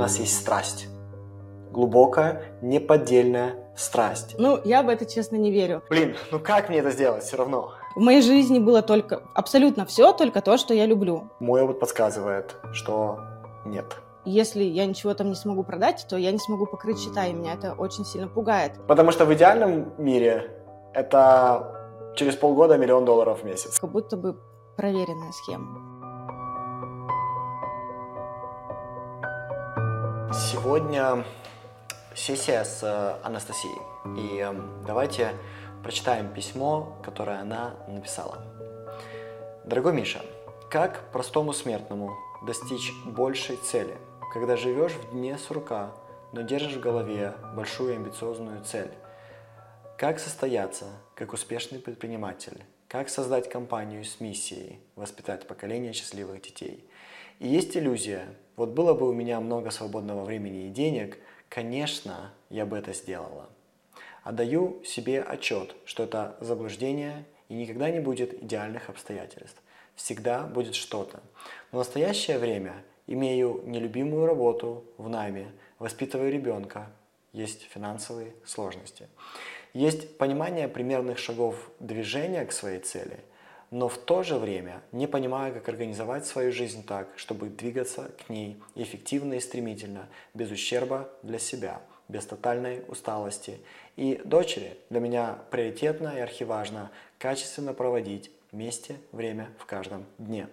нас есть страсть. Глубокая, неподдельная страсть. Ну, я в это, честно, не верю. Блин, ну как мне это сделать все равно? В моей жизни было только абсолютно все, только то, что я люблю. Мой опыт подсказывает, что нет. Если я ничего там не смогу продать, то я не смогу покрыть счета, и меня это очень сильно пугает. Потому что в идеальном мире это через полгода миллион долларов в месяц. Как будто бы проверенная схема. Сегодня сессия с э, Анастасией. И эм, давайте прочитаем письмо, которое она написала. Дорогой Миша, как простому смертному достичь большей цели, когда живешь в дне сурка, но держишь в голове большую амбициозную цель? Как состояться, как успешный предприниматель? Как создать компанию с миссией воспитать поколение счастливых детей? И есть иллюзия, вот было бы у меня много свободного времени и денег, конечно, я бы это сделала. Отдаю себе отчет, что это заблуждение и никогда не будет идеальных обстоятельств. Всегда будет что-то. Но в настоящее время имею нелюбимую работу в найме, воспитываю ребенка, есть финансовые сложности. Есть понимание примерных шагов движения к своей цели, но в то же время не понимаю, как организовать свою жизнь так, чтобы двигаться к ней эффективно и стремительно, без ущерба для себя, без тотальной усталости. И дочери для меня приоритетно и архиважно качественно проводить вместе время в каждом дне.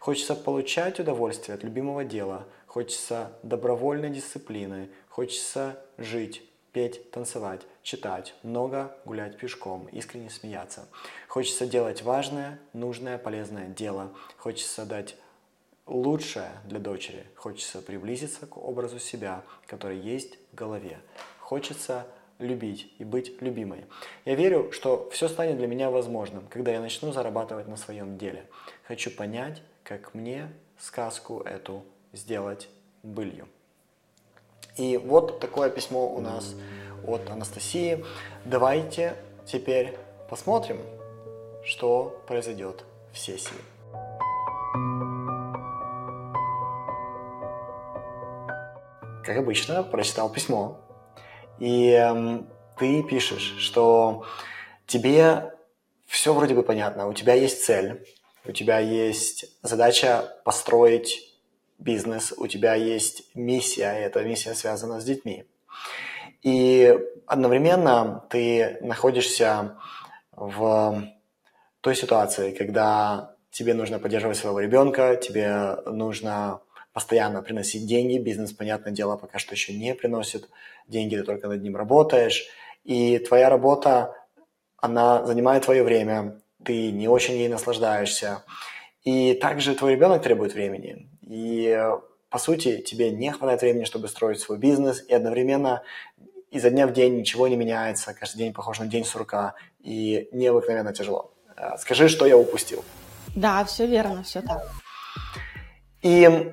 Хочется получать удовольствие от любимого дела, хочется добровольной дисциплины, хочется жить петь, танцевать, читать, много гулять пешком, искренне смеяться. Хочется делать важное, нужное, полезное дело. Хочется дать лучшее для дочери. Хочется приблизиться к образу себя, который есть в голове. Хочется любить и быть любимой. Я верю, что все станет для меня возможным, когда я начну зарабатывать на своем деле. Хочу понять, как мне сказку эту сделать былью. И вот такое письмо у нас от Анастасии. Давайте теперь посмотрим, что произойдет в сессии. Как обычно, прочитал письмо. И э, ты пишешь, что тебе все вроде бы понятно, у тебя есть цель, у тебя есть задача построить бизнес, у тебя есть миссия, и эта миссия связана с детьми. И одновременно ты находишься в той ситуации, когда тебе нужно поддерживать своего ребенка, тебе нужно постоянно приносить деньги, бизнес, понятное дело, пока что еще не приносит деньги, ты только над ним работаешь, и твоя работа, она занимает твое время, ты не очень ей наслаждаешься, и также твой ребенок требует времени. И, по сути, тебе не хватает времени, чтобы строить свой бизнес, и одновременно изо дня в день ничего не меняется, каждый день похож на день сурка, и необыкновенно тяжело. Э, скажи, что я упустил. Да, все верно, все так. И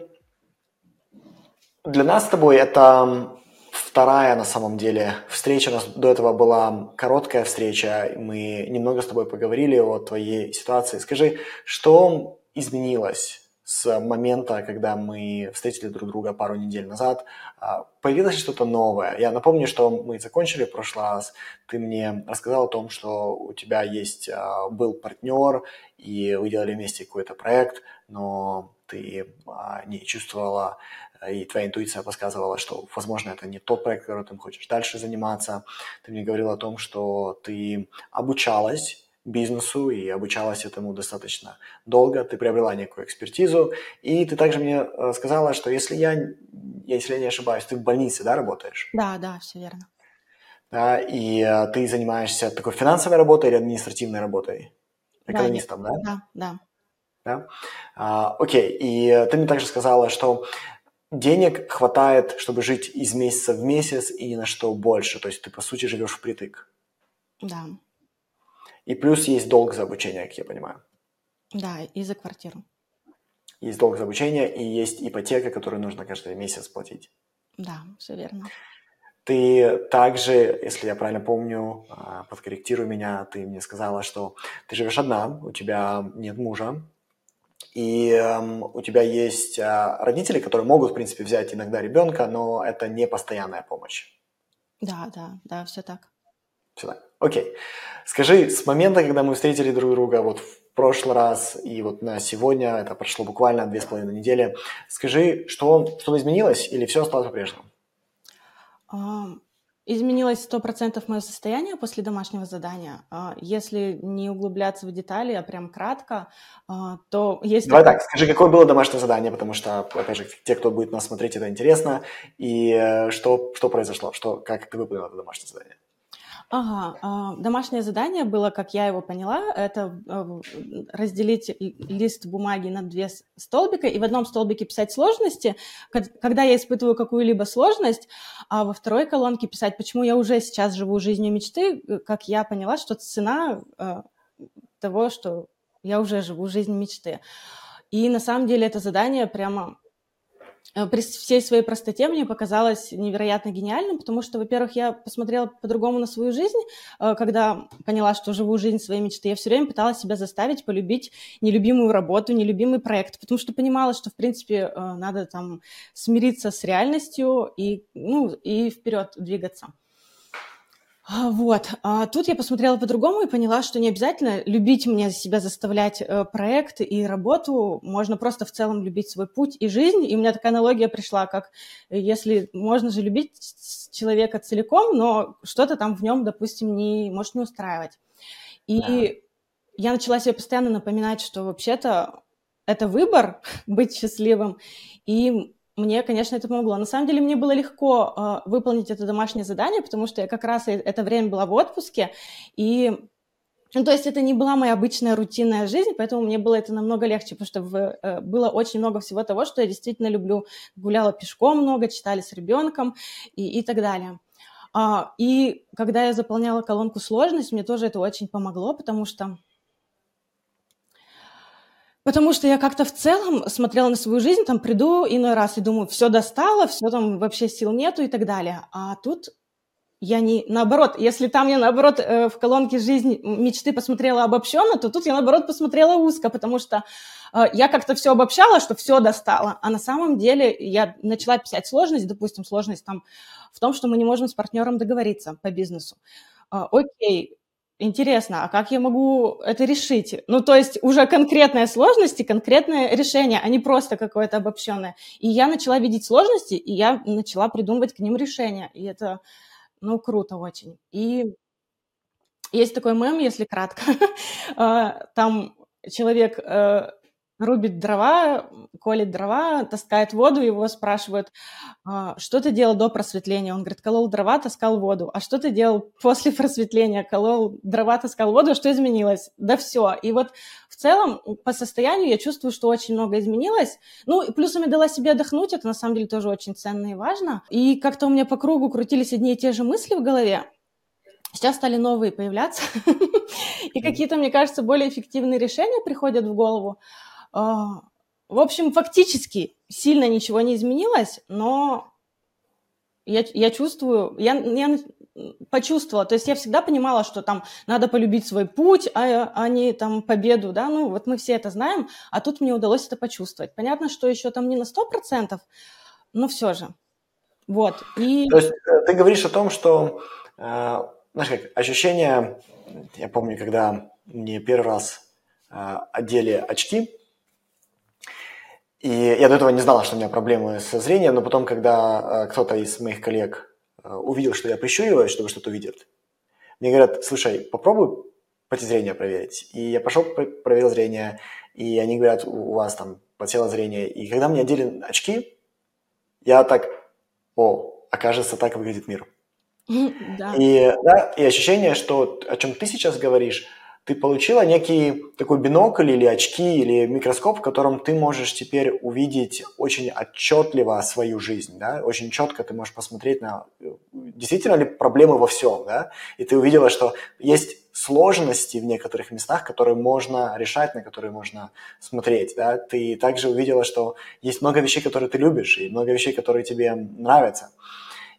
для нас с тобой это вторая на самом деле встреча. У нас до этого была короткая встреча. Мы немного с тобой поговорили о твоей ситуации. Скажи, что изменилось с момента, когда мы встретили друг друга пару недель назад, а, появилось что-то новое. Я напомню, что мы закончили в прошлый раз. Ты мне рассказал о том, что у тебя есть а, был партнер, и вы делали вместе какой-то проект, но ты а, не чувствовала, и твоя интуиция подсказывала, что, возможно, это не тот проект, который ты хочешь дальше заниматься. Ты мне говорил о том, что ты обучалась бизнесу и обучалась этому достаточно долго, ты приобрела некую экспертизу, и ты также мне э, сказала, что если я, если я не ошибаюсь, ты в больнице, да, работаешь? Да, да, все верно. Да, и э, ты занимаешься такой финансовой работой или административной работой? Экономистом, да? Да, да. да. да? А, окей, и ты мне также сказала, что денег хватает, чтобы жить из месяца в месяц и ни на что больше, то есть ты, по сути, живешь впритык. Да. И плюс есть долг за обучение, как я понимаю. Да, и за квартиру. Есть долг за обучение, и есть ипотека, которую нужно каждый месяц платить. Да, все верно. Ты также, если я правильно помню, а, подкорректируй меня, ты мне сказала, что ты живешь одна, у тебя нет мужа, и эм, у тебя есть э, родители, которые могут, в принципе, взять иногда ребенка, но это не постоянная помощь. Да, да, да, все так. Так. Окей. Скажи, с момента, когда мы встретили друг друга вот в прошлый раз и вот на сегодня, это прошло буквально две с половиной недели, скажи, что, что изменилось или все осталось по-прежнему? Изменилось сто процентов мое состояние после домашнего задания. А, если не углубляться в детали, а прям кратко, а, то есть... Давай так, скажи, какое было домашнее задание, потому что, опять же, те, кто будет нас смотреть, это интересно. И э, что, что произошло? Что, как ты выполнил это домашнее задание? Ага, а, домашнее задание было, как я его поняла, это э, разделить лист бумаги на две столбика и в одном столбике писать сложности, когда я испытываю какую-либо сложность, а во второй колонке писать, почему я уже сейчас живу жизнью мечты, э, как я поняла, что цена э, того, что я уже живу жизнь мечты. И на самом деле это задание прямо при всей своей простоте мне показалось невероятно гениальным, потому что, во-первых, я посмотрела по-другому на свою жизнь, э, когда поняла, что живу жизнь своей мечты. Я все время пыталась себя заставить полюбить нелюбимую работу, нелюбимый проект, потому что понимала, что, в принципе, э, надо там смириться с реальностью и, ну, и вперед двигаться. А, вот. А тут я посмотрела по-другому и поняла, что не обязательно любить мне себя заставлять э, проект и работу. Можно просто в целом любить свой путь и жизнь. И у меня такая аналогия пришла, как если можно же любить человека целиком, но что-то там в нем, допустим, не может не устраивать. И да. я начала себе постоянно напоминать, что вообще-то это выбор быть счастливым. И мне, конечно, это помогло. На самом деле мне было легко э, выполнить это домашнее задание, потому что я как раз это время была в отпуске, и ну, то есть это не была моя обычная рутинная жизнь, поэтому мне было это намного легче, потому что в, э, было очень много всего того, что я действительно люблю. Гуляла пешком много, читали с ребенком и, и так далее. А, и когда я заполняла колонку сложность, мне тоже это очень помогло, потому что Потому что я как-то в целом смотрела на свою жизнь, там приду иной раз и думаю, все достало, все там вообще сил нету и так далее. А тут я не наоборот, если там я наоборот э, в колонке жизнь мечты посмотрела обобщенно, то тут я наоборот посмотрела узко, потому что э, я как-то все обобщала, что все достало, а на самом деле я начала писать сложность, допустим, сложность там в том, что мы не можем с партнером договориться по бизнесу. Э, окей, интересно, а как я могу это решить? Ну, то есть уже конкретные сложности, конкретное решение, а не просто какое-то обобщенное. И я начала видеть сложности, и я начала придумывать к ним решения. И это, ну, круто очень. И есть такой мем, если кратко. А, там человек э, рубит дрова, колет дрова, таскает воду, его спрашивают, «А, что ты делал до просветления? Он говорит, колол дрова, таскал воду. А что ты делал после просветления? Колол дрова, таскал воду, а что изменилось? Да все. И вот в целом по состоянию я чувствую, что очень много изменилось. Ну, и плюсом я дала себе отдохнуть, это на самом деле тоже очень ценно и важно. И как-то у меня по кругу крутились одни и те же мысли в голове, Сейчас стали новые появляться, и какие-то, мне кажется, более эффективные решения приходят в голову. А, в общем, фактически сильно ничего не изменилось, но я, я чувствую, я, я почувствовала, то есть я всегда понимала, что там надо полюбить свой путь, а, а не там победу, да, ну вот мы все это знаем, а тут мне удалось это почувствовать. Понятно, что еще там не на сто процентов, но все же. Вот. И... То есть э, ты говоришь о том, что, э, знаешь, как ощущение, я помню, когда мне первый раз э, одели очки, и я до этого не знала, что у меня проблемы со зрением, но потом, когда э, кто-то из моих коллег э, увидел, что я прищуриваюсь, чтобы что-то увидеть, мне говорят, слушай, попробуй пойти зрение проверить. И я пошел, проверил зрение, и они говорят, у вас там подсело зрение. И когда мне одели очки, я так, о, окажется, так выглядит мир. Да. И, да, и ощущение, что о чем ты сейчас говоришь, ты получила некий такой бинокль или очки или микроскоп, в котором ты можешь теперь увидеть очень отчетливо свою жизнь, да, очень четко ты можешь посмотреть на действительно ли проблемы во всем, да, и ты увидела, что есть сложности в некоторых местах, которые можно решать, на которые можно смотреть, да, ты также увидела, что есть много вещей, которые ты любишь, и много вещей, которые тебе нравятся,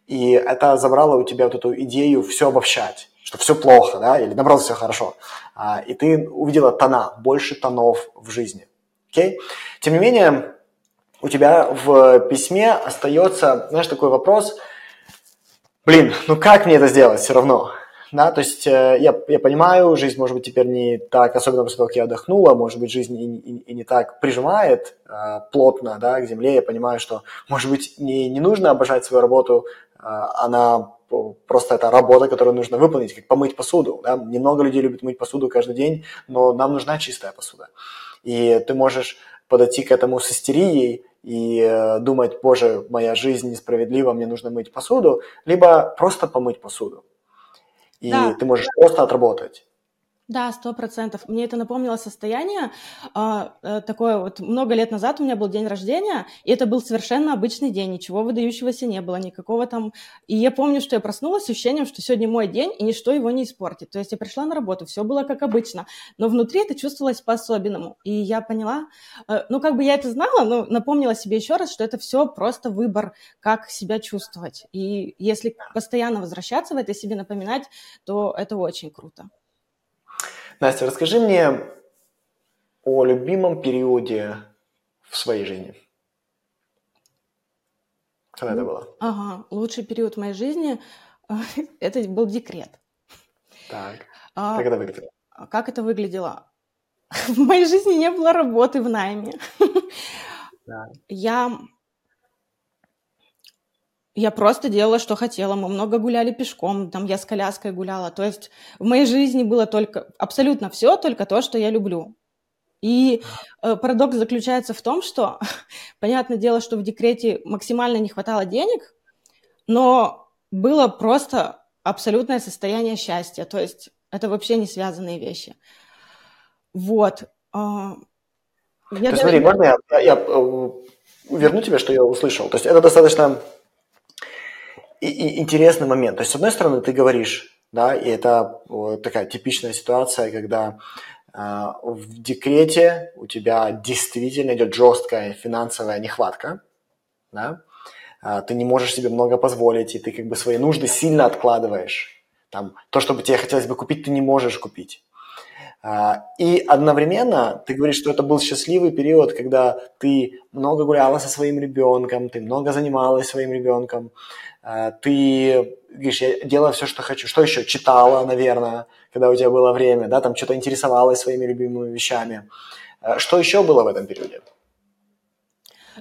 и это забрало у тебя вот эту идею все обобщать, что все плохо, да, или наоборот все хорошо. А, и ты увидела тона, больше тонов в жизни. Окей? Тем не менее, у тебя в письме остается, знаешь, такой вопрос, блин, ну как мне это сделать все равно? Да, то есть э, я, я понимаю, жизнь, может быть, теперь не так, особенно после того, как я отдохнула, может быть, жизнь и, и, и не так прижимает э, плотно да, к земле. Я понимаю, что, может быть, не, не нужно обожать свою работу, э, она просто это работа, которую нужно выполнить, как помыть посуду. Да? Немного людей любят мыть посуду каждый день, но нам нужна чистая посуда. И ты можешь подойти к этому с истерией и э, думать, боже, моя жизнь несправедлива, мне нужно мыть посуду, либо просто помыть посуду. И да. ты можешь просто отработать. Да, сто процентов. Мне это напомнило состояние э, э, такое вот много лет назад у меня был день рождения, и это был совершенно обычный день, ничего выдающегося не было, никакого там. И я помню, что я проснулась с ощущением, что сегодня мой день, и ничто его не испортит. То есть я пришла на работу, все было как обычно, но внутри это чувствовалось по-особенному. И я поняла, э, ну как бы я это знала, но напомнила себе еще раз, что это все просто выбор, как себя чувствовать. И если постоянно возвращаться в это себе напоминать, то это очень круто. Настя, расскажи мне о любимом периоде в своей жизни. Когда это было? Ага, лучший период в моей жизни – это был декрет. Так, а, как это выглядело? Как это выглядело? В моей жизни не было работы в найме. Да. Я я просто делала, что хотела. Мы много гуляли пешком, там я с коляской гуляла. То есть в моей жизни было только абсолютно все, только то, что я люблю. И э, парадокс заключается в том, что, понятное дело, что в декрете максимально не хватало денег, но было просто абсолютное состояние счастья. То есть это вообще не связанные вещи. Вот. А, я даже... Смотри, можно я, я, э, верну тебя, что я услышал? То есть это достаточно и, и интересный момент. То есть, с одной стороны, ты говоришь, да, и это вот такая типичная ситуация, когда э, в декрете у тебя действительно идет жесткая финансовая нехватка, да, э, ты не можешь себе много позволить, и ты как бы свои нужды сильно откладываешь. Там, то, что бы тебе хотелось бы купить, ты не можешь купить. И одновременно ты говоришь, что это был счастливый период, когда ты много гуляла со своим ребенком, ты много занималась своим ребенком, а, ты говоришь, я делаю все, что хочу. Что еще? Читала, наверное, когда у тебя было время, да, там что-то интересовалась своими любимыми вещами. А, что еще было в этом периоде?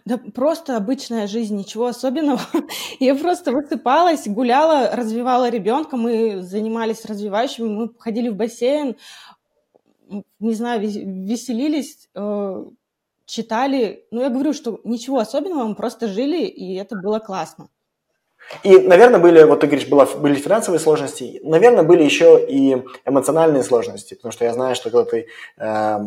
Да просто обычная жизнь, ничего особенного. Я просто высыпалась, гуляла, развивала ребенка, мы занимались развивающими, мы ходили в бассейн, не знаю, веселились, э, читали. Ну, я говорю, что ничего особенного, мы просто жили, и это было классно. И, наверное, были, вот ты говоришь, было, были финансовые сложности, наверное, были еще и эмоциональные сложности, потому что я знаю, что когда ты э,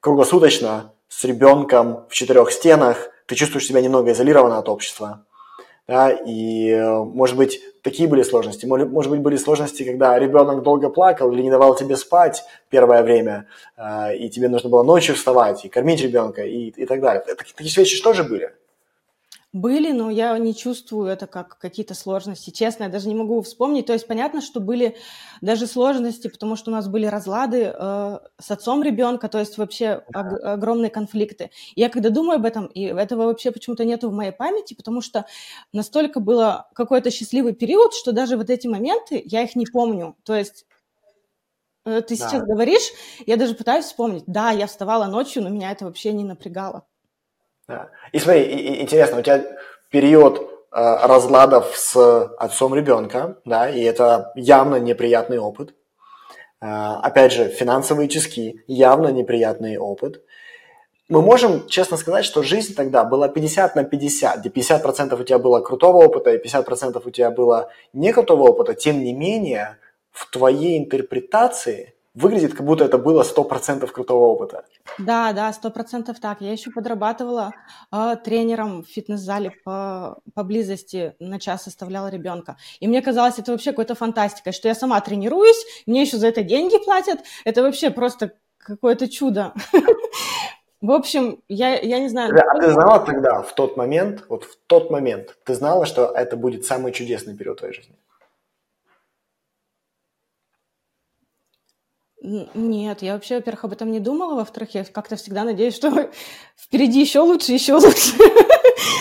круглосуточно с ребенком в четырех стенах, ты чувствуешь себя немного изолированно от общества, да, и, может быть, такие были сложности. Может, быть, были сложности, когда ребенок долго плакал или не давал тебе спать первое время, э, и тебе нужно было ночью вставать и кормить ребенка и, и так далее. Такие вещи тоже были? Были, но я не чувствую это как какие-то сложности. Честно, я даже не могу вспомнить. То есть понятно, что были даже сложности, потому что у нас были разлады э, с отцом ребенка, то есть вообще ог- огромные конфликты. Я когда думаю об этом, и этого вообще почему-то нету в моей памяти, потому что настолько было какой-то счастливый период, что даже вот эти моменты, я их не помню. То есть э, ты да. сейчас говоришь, я даже пытаюсь вспомнить. Да, я вставала ночью, но меня это вообще не напрягало. Да. И смотри, интересно, у тебя период э, разладов с отцом ребенка, да, и это явно неприятный опыт. Э, опять же, финансовые чески, явно неприятный опыт. Мы можем честно сказать, что жизнь тогда была 50 на 50, где 50% у тебя было крутого опыта и 50% у тебя было не крутого опыта. Тем не менее, в твоей интерпретации выглядит, как будто это было 100% крутого опыта. Да, да, сто процентов так. Я еще подрабатывала э, тренером в фитнес-зале по, поблизости, на час оставляла ребенка. И мне казалось, это вообще какой-то фантастикой, что я сама тренируюсь, мне еще за это деньги платят. Это вообще просто какое-то чудо. В общем, я, я не знаю... А ты знала тогда, в тот момент, вот в тот момент, ты знала, что это будет самый чудесный период твоей жизни? Нет, я вообще, во-первых, об этом не думала, во-вторых, я как-то всегда надеюсь, что впереди еще лучше, еще лучше.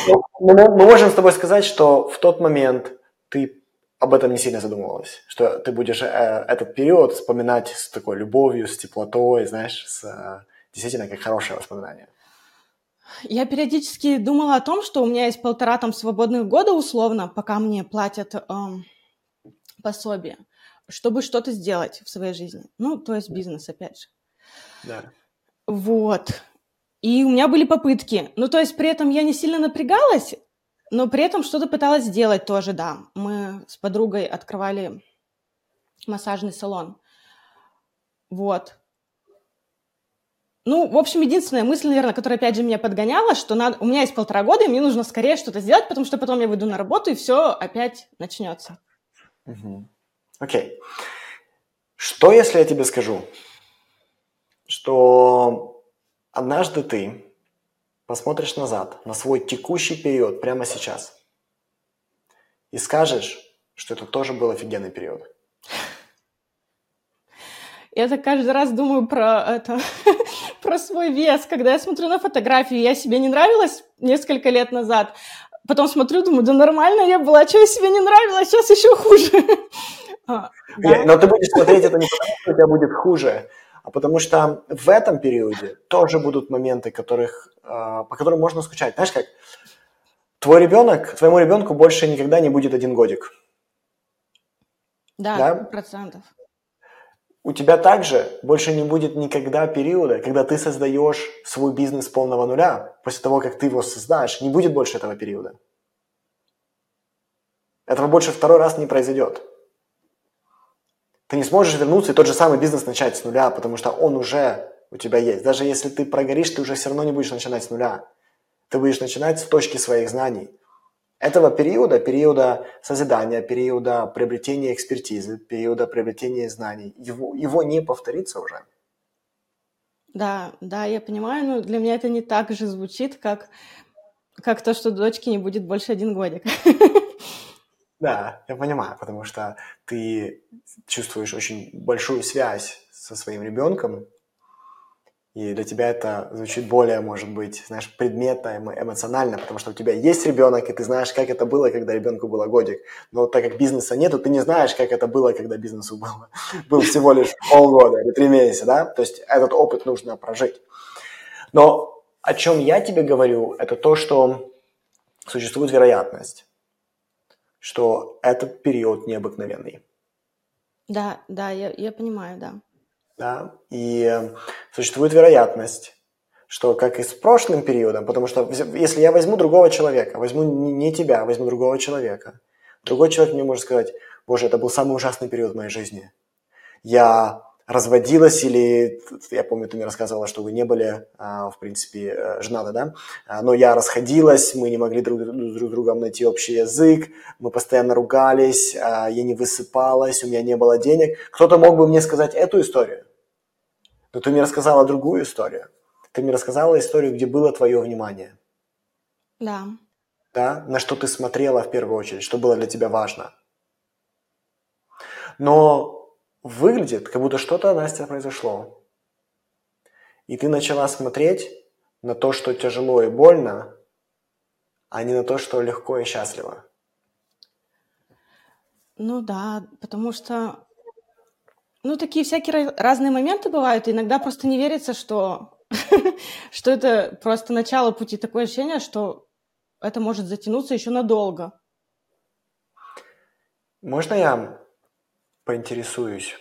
Ну, мы, мы можем с тобой сказать, что в тот момент ты об этом не сильно задумывалась, что ты будешь э, этот период вспоминать с такой любовью, с теплотой, знаешь, с, э, действительно как хорошее воспоминание. Я периодически думала о том, что у меня есть полтора там свободных года условно, пока мне платят эм, пособие чтобы что-то сделать в своей жизни. Ну, то есть бизнес, опять же. Да. Вот. И у меня были попытки. Ну, то есть при этом я не сильно напрягалась, но при этом что-то пыталась сделать тоже, да. Мы с подругой открывали массажный салон. Вот. Ну, в общем, единственная мысль, наверное, которая, опять же, меня подгоняла, что надо... у меня есть полтора года, и мне нужно скорее что-то сделать, потому что потом я выйду на работу, и все опять начнется. Угу. Окей. Что, если я тебе скажу, что однажды ты посмотришь назад на свой текущий период прямо сейчас и скажешь, что это тоже был офигенный период? Я так каждый раз думаю про это, про свой вес, когда я смотрю на фотографию, я себе не нравилась несколько лет назад, потом смотрю, думаю, да нормально я была, что я себе не нравилась, сейчас еще хуже. А, да? Но ты будешь смотреть это не потому, что у тебя будет хуже, а потому что в этом периоде тоже будут моменты, которых, а, по которым можно скучать. Знаешь как? Твой ребенок, твоему ребенку больше никогда не будет один годик. Да, процентов. У тебя также больше не будет никогда периода, когда ты создаешь свой бизнес полного нуля, после того, как ты его создаешь, не будет больше этого периода. Этого больше второй раз не произойдет. Ты не сможешь вернуться и тот же самый бизнес начать с нуля, потому что он уже у тебя есть. Даже если ты прогоришь, ты уже все равно не будешь начинать с нуля. Ты будешь начинать с точки своих знаний. Этого периода, периода созидания, периода приобретения экспертизы, периода приобретения знаний, его, его не повторится уже. Да, да, я понимаю, но для меня это не так же звучит, как, как то, что дочке не будет больше один годик. Да, я понимаю, потому что ты чувствуешь очень большую связь со своим ребенком, и для тебя это звучит более, может быть, знаешь, предметно, эмоционально, потому что у тебя есть ребенок, и ты знаешь, как это было, когда ребенку было годик. Но так как бизнеса нету, ты не знаешь, как это было, когда бизнесу было, был всего лишь полгода или три месяца, да? То есть этот опыт нужно прожить. Но о чем я тебе говорю, это то, что существует вероятность, что этот период необыкновенный. Да, да, я, я понимаю, да. Да, и существует вероятность, что как и с прошлым периодом, потому что если я возьму другого человека, возьму не тебя, возьму другого человека, другой человек мне может сказать, боже, это был самый ужасный период в моей жизни. Я разводилась или, я помню, ты мне рассказывала, что вы не были, а, в принципе, э, женаты, да? А, но я расходилась, мы не могли друг, друг с другом найти общий язык, мы постоянно ругались, а, я не высыпалась, у меня не было денег. Кто-то мог бы мне сказать эту историю, но ты мне рассказала другую историю. Ты мне рассказала историю, где было твое внимание. Да. Да? На что ты смотрела в первую очередь, что было для тебя важно. Но выглядит, как будто что-то, Настя, произошло. И ты начала смотреть на то, что тяжело и больно, а не на то, что легко и счастливо. Ну да, потому что, ну такие всякие разные моменты бывают, и иногда просто не верится, что, что это просто начало пути. Такое ощущение, что это может затянуться еще надолго. Можно я поинтересуюсь,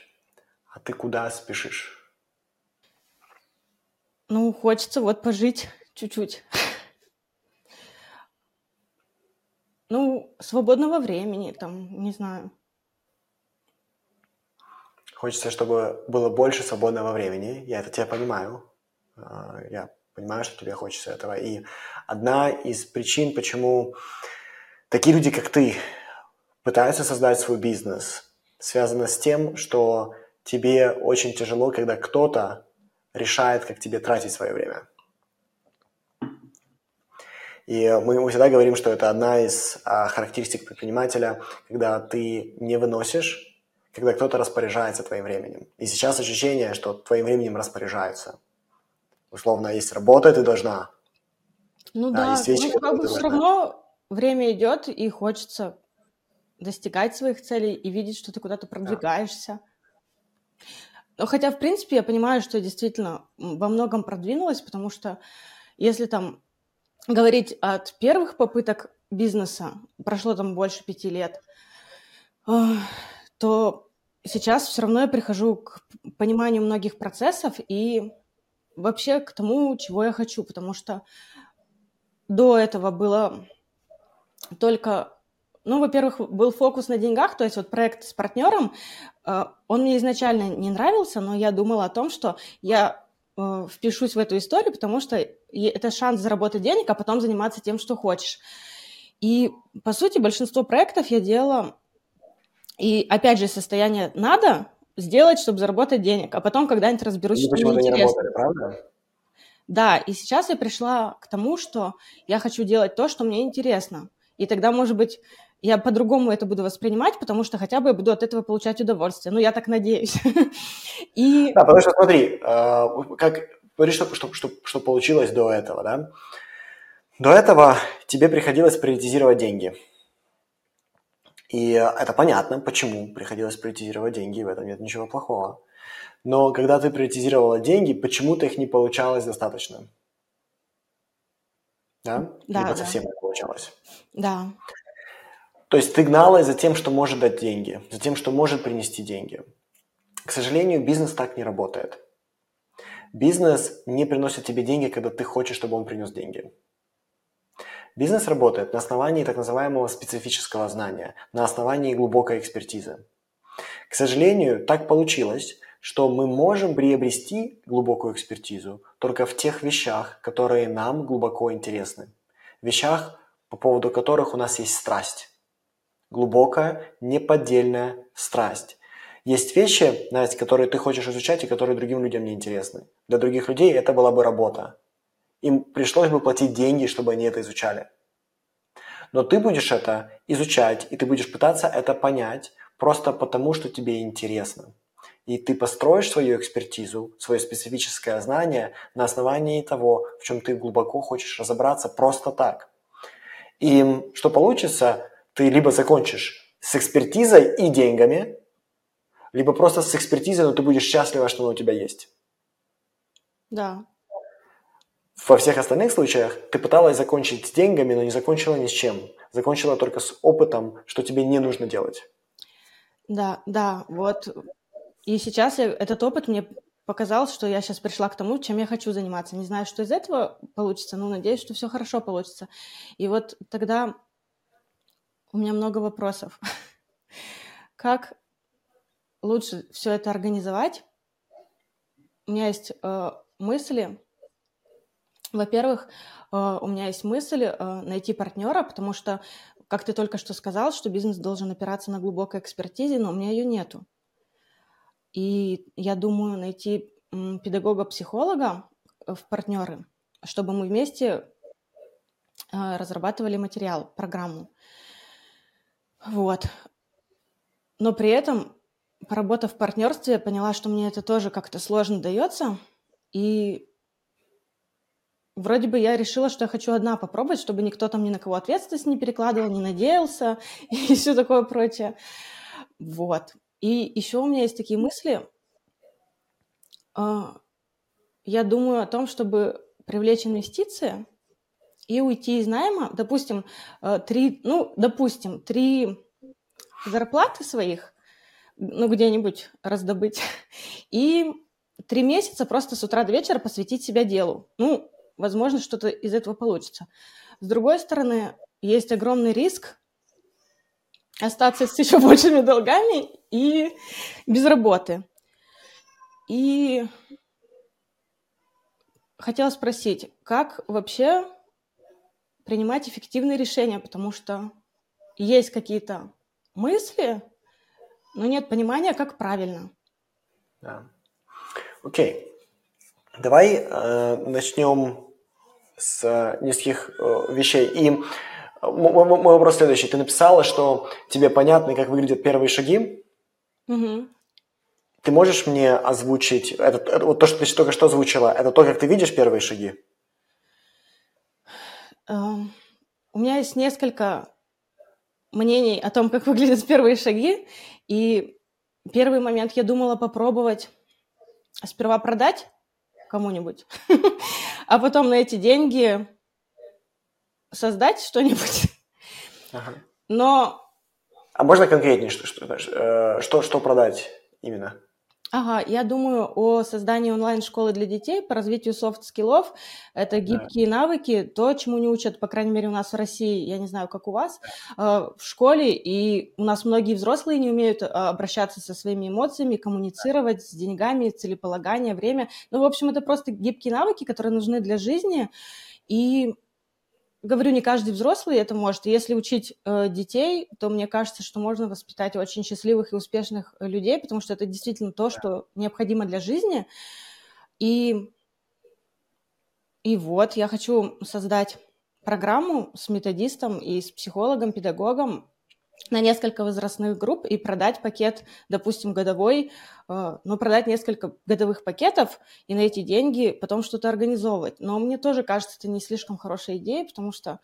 а ты куда спешишь? Ну, хочется вот пожить чуть-чуть. Ну, свободного времени, там, не знаю. Хочется, чтобы было больше свободного времени. Я это тебя понимаю. А, я понимаю, что тебе хочется этого. И одна из причин, почему такие люди, как ты, пытаются создать свой бизнес – связано с тем, что тебе очень тяжело, когда кто-то решает, как тебе тратить свое время. И мы, мы всегда говорим, что это одна из а, характеристик предпринимателя, когда ты не выносишь, когда кто-то распоряжается твоим временем. И сейчас ощущение, что твоим временем распоряжаются. Условно, есть работа, ты должна. Ну да, да есть вещи, ну, как бы все равно время идет, и хочется достигать своих целей и видеть, что ты куда-то продвигаешься. Да. Хотя, в принципе, я понимаю, что действительно во многом продвинулась, потому что если там говорить от первых попыток бизнеса, прошло там больше пяти лет, то сейчас все равно я прихожу к пониманию многих процессов и вообще к тому, чего я хочу, потому что до этого было только, ну, во-первых, был фокус на деньгах, то есть вот проект с партнером, э, он мне изначально не нравился, но я думала о том, что я э, впишусь в эту историю, потому что это шанс заработать денег, а потом заниматься тем, что хочешь. И, по сути, большинство проектов я делала, и, опять же, состояние надо сделать, чтобы заработать денег, а потом когда-нибудь разберусь, что мне интересно. Не работали, правда? Да, и сейчас я пришла к тому, что я хочу делать то, что мне интересно. И тогда, может быть, я по-другому это буду воспринимать, потому что хотя бы я буду от этого получать удовольствие. Ну, я так надеюсь. И... Да, потому что смотри, э, как говоришь, что, что, что, что получилось до этого, да? До этого тебе приходилось приоритизировать деньги. И это понятно, почему приходилось приоритизировать деньги, в этом нет ничего плохого. Но когда ты приоритизировала деньги, почему-то их не получалось достаточно. Да? Да, Либо да. совсем не получалось. Да. То есть ты гналась за тем, что может дать деньги, за тем, что может принести деньги. К сожалению, бизнес так не работает. Бизнес не приносит тебе деньги, когда ты хочешь, чтобы он принес деньги. Бизнес работает на основании так называемого специфического знания, на основании глубокой экспертизы. К сожалению, так получилось, что мы можем приобрести глубокую экспертизу только в тех вещах, которые нам глубоко интересны. Вещах, по поводу которых у нас есть страсть. Глубокая, неподдельная страсть. Есть вещи, Настя, которые ты хочешь изучать и которые другим людям не интересны. Для других людей это была бы работа. Им пришлось бы платить деньги, чтобы они это изучали. Но ты будешь это изучать, и ты будешь пытаться это понять просто потому, что тебе интересно и ты построишь свою экспертизу, свое специфическое знание на основании того, в чем ты глубоко хочешь разобраться просто так. И что получится, ты либо закончишь с экспертизой и деньгами, либо просто с экспертизой, но ты будешь счастлива, что она у тебя есть. Да. Во всех остальных случаях ты пыталась закончить с деньгами, но не закончила ни с чем. Закончила только с опытом, что тебе не нужно делать. Да, да, вот и сейчас я, этот опыт мне показал, что я сейчас пришла к тому, чем я хочу заниматься. Не знаю, что из этого получится, но надеюсь, что все хорошо получится. И вот тогда у меня много вопросов. Как лучше все это организовать? У меня есть э, мысли. Во-первых, э, у меня есть мысль э, найти партнера, потому что, как ты только что сказал, что бизнес должен опираться на глубокой экспертизе, но у меня ее нету. И я думаю найти педагога-психолога э, в партнеры, чтобы мы вместе а, разрабатывали материал, программу. Вот. Но при этом, поработав в партнерстве, я поняла, что мне это тоже как-то сложно дается. И вроде бы я решила, что я хочу одна попробовать, чтобы никто там ни на кого ответственность не перекладывал, не надеялся и все такое прочее. Вот. И еще у меня есть такие мысли. А, я думаю о том, чтобы привлечь инвестиции и уйти из найма, допустим, э, три, ну, допустим, три зарплаты своих, ну, где-нибудь раздобыть, и три месяца просто с утра до вечера посвятить себя делу. Ну, возможно, что-то из этого получится. С другой стороны, есть огромный риск остаться с еще большими долгами и без работы. И хотела спросить, как вообще принимать эффективные решения, потому что есть какие-то мысли, но нет понимания, как правильно. Да. Окей. Давай э, начнем с э, низких э, вещей. И мой, мой вопрос следующий. Ты написала, что тебе понятно, как выглядят первые шаги, Угу. Ты можешь мне озвучить, это, это, вот то, что ты только что озвучила, это то, как ты видишь первые шаги? Uh, у меня есть несколько мнений о том, как выглядят первые шаги, и первый момент я думала попробовать сперва продать кому-нибудь, а потом на эти деньги создать что-нибудь. Ага. Но... А можно конкретнее, что, что, э, что, что продать именно? Ага, я думаю о создании онлайн-школы для детей по развитию soft skills-ов. Это гибкие да. навыки, то, чему не учат, по крайней мере, у нас в России, я не знаю, как у вас, да. в школе. И у нас многие взрослые не умеют а, обращаться со своими эмоциями, коммуницировать да. с деньгами, целеполагание, время. Ну, в общем, это просто гибкие навыки, которые нужны для жизни. И говорю, не каждый взрослый это может. если учить э, детей, то мне кажется, что можно воспитать очень счастливых и успешных э, людей, потому что это действительно то, что необходимо для жизни. И, и вот я хочу создать программу с методистом и с психологом, педагогом, на несколько возрастных групп и продать пакет, допустим, годовой, э, ну, продать несколько годовых пакетов и на эти деньги потом что-то организовывать. Но мне тоже кажется, это не слишком хорошая идея, потому что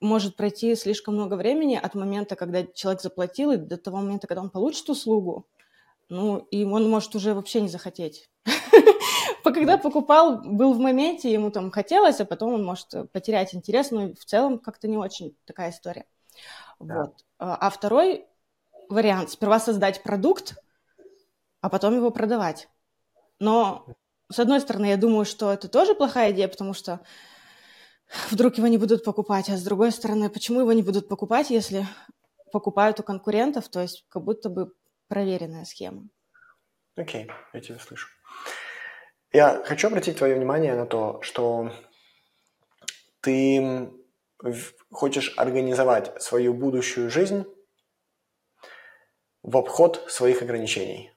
может пройти слишком много времени от момента, когда человек заплатил, и до того момента, когда он получит услугу. Ну, и он может уже вообще не захотеть. Когда покупал, был в моменте, ему там хотелось, а потом он может потерять интерес, но в целом как-то не очень такая история. Да. Вот. А, а второй вариант – сперва создать продукт, а потом его продавать. Но, с одной стороны, я думаю, что это тоже плохая идея, потому что вдруг его не будут покупать, а с другой стороны, почему его не будут покупать, если покупают у конкурентов, то есть как будто бы проверенная схема. Окей, okay, я тебя слышу. Я хочу обратить твое внимание на то, что ты хочешь организовать свою будущую жизнь в обход своих ограничений.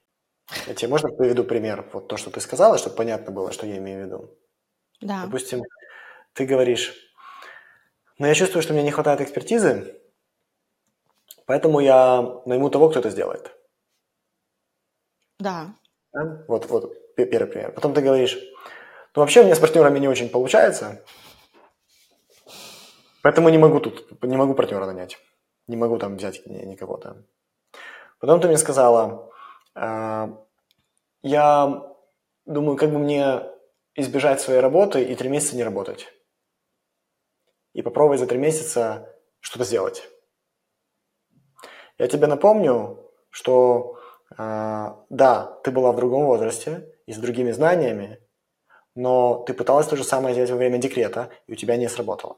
Я тебе можно приведу пример? Вот то, что ты сказала, чтобы понятно было, что я имею в виду. Да. Допустим, ты говоришь, но я чувствую, что мне не хватает экспертизы, поэтому я найму того, кто это сделает. Да. да? Вот, вот первый пример. Потом ты говоришь, ну вообще у меня с партнерами не очень получается, Поэтому не могу тут, не могу партнера нанять. Не могу там взять никого там. Потом ты мне сказала, э, я думаю, как бы мне избежать своей работы и три месяца не работать. И попробовать за три месяца что-то сделать. Я тебе напомню, что э, да, ты была в другом возрасте и с другими знаниями, но ты пыталась то же самое сделать во время декрета, и у тебя не сработало.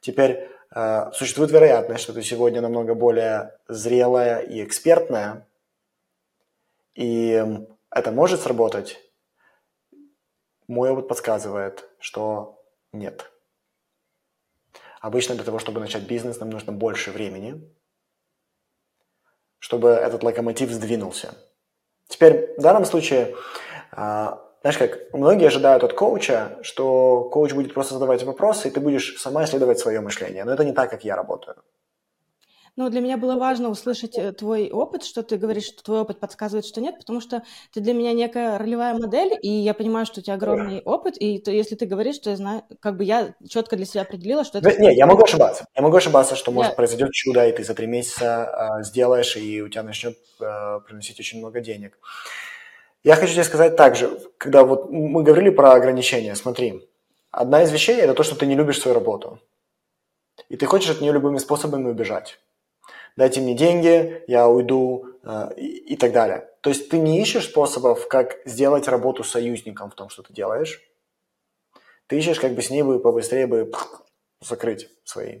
Теперь э, существует вероятность, что ты сегодня намного более зрелая и экспертная, и это может сработать. Мой опыт подсказывает, что нет. Обычно для того, чтобы начать бизнес, нам нужно больше времени, чтобы этот локомотив сдвинулся. Теперь в данном случае э, знаешь как, многие ожидают от коуча, что коуч будет просто задавать вопросы, и ты будешь сама исследовать свое мышление. Но это не так, как я работаю. Ну, для меня было важно услышать э, твой опыт, что ты говоришь, что твой опыт подсказывает, что нет, потому что ты для меня некая ролевая модель, и я понимаю, что у тебя огромный опыт, и то, если ты говоришь, то я знаю, как бы я четко для себя определила, что это... Не, я могу ошибаться. Я могу ошибаться, что, может, я... произойдет чудо, и ты за три месяца э, сделаешь, и у тебя начнет э, приносить очень много денег. Я хочу тебе сказать также, когда вот мы говорили про ограничения, смотри, одна из вещей – это то, что ты не любишь свою работу. И ты хочешь от нее любыми способами убежать. Дайте мне деньги, я уйду э, и, и так далее. То есть ты не ищешь способов, как сделать работу союзником в том, что ты делаешь. Ты ищешь, как бы с ней бы побыстрее бы закрыть свои,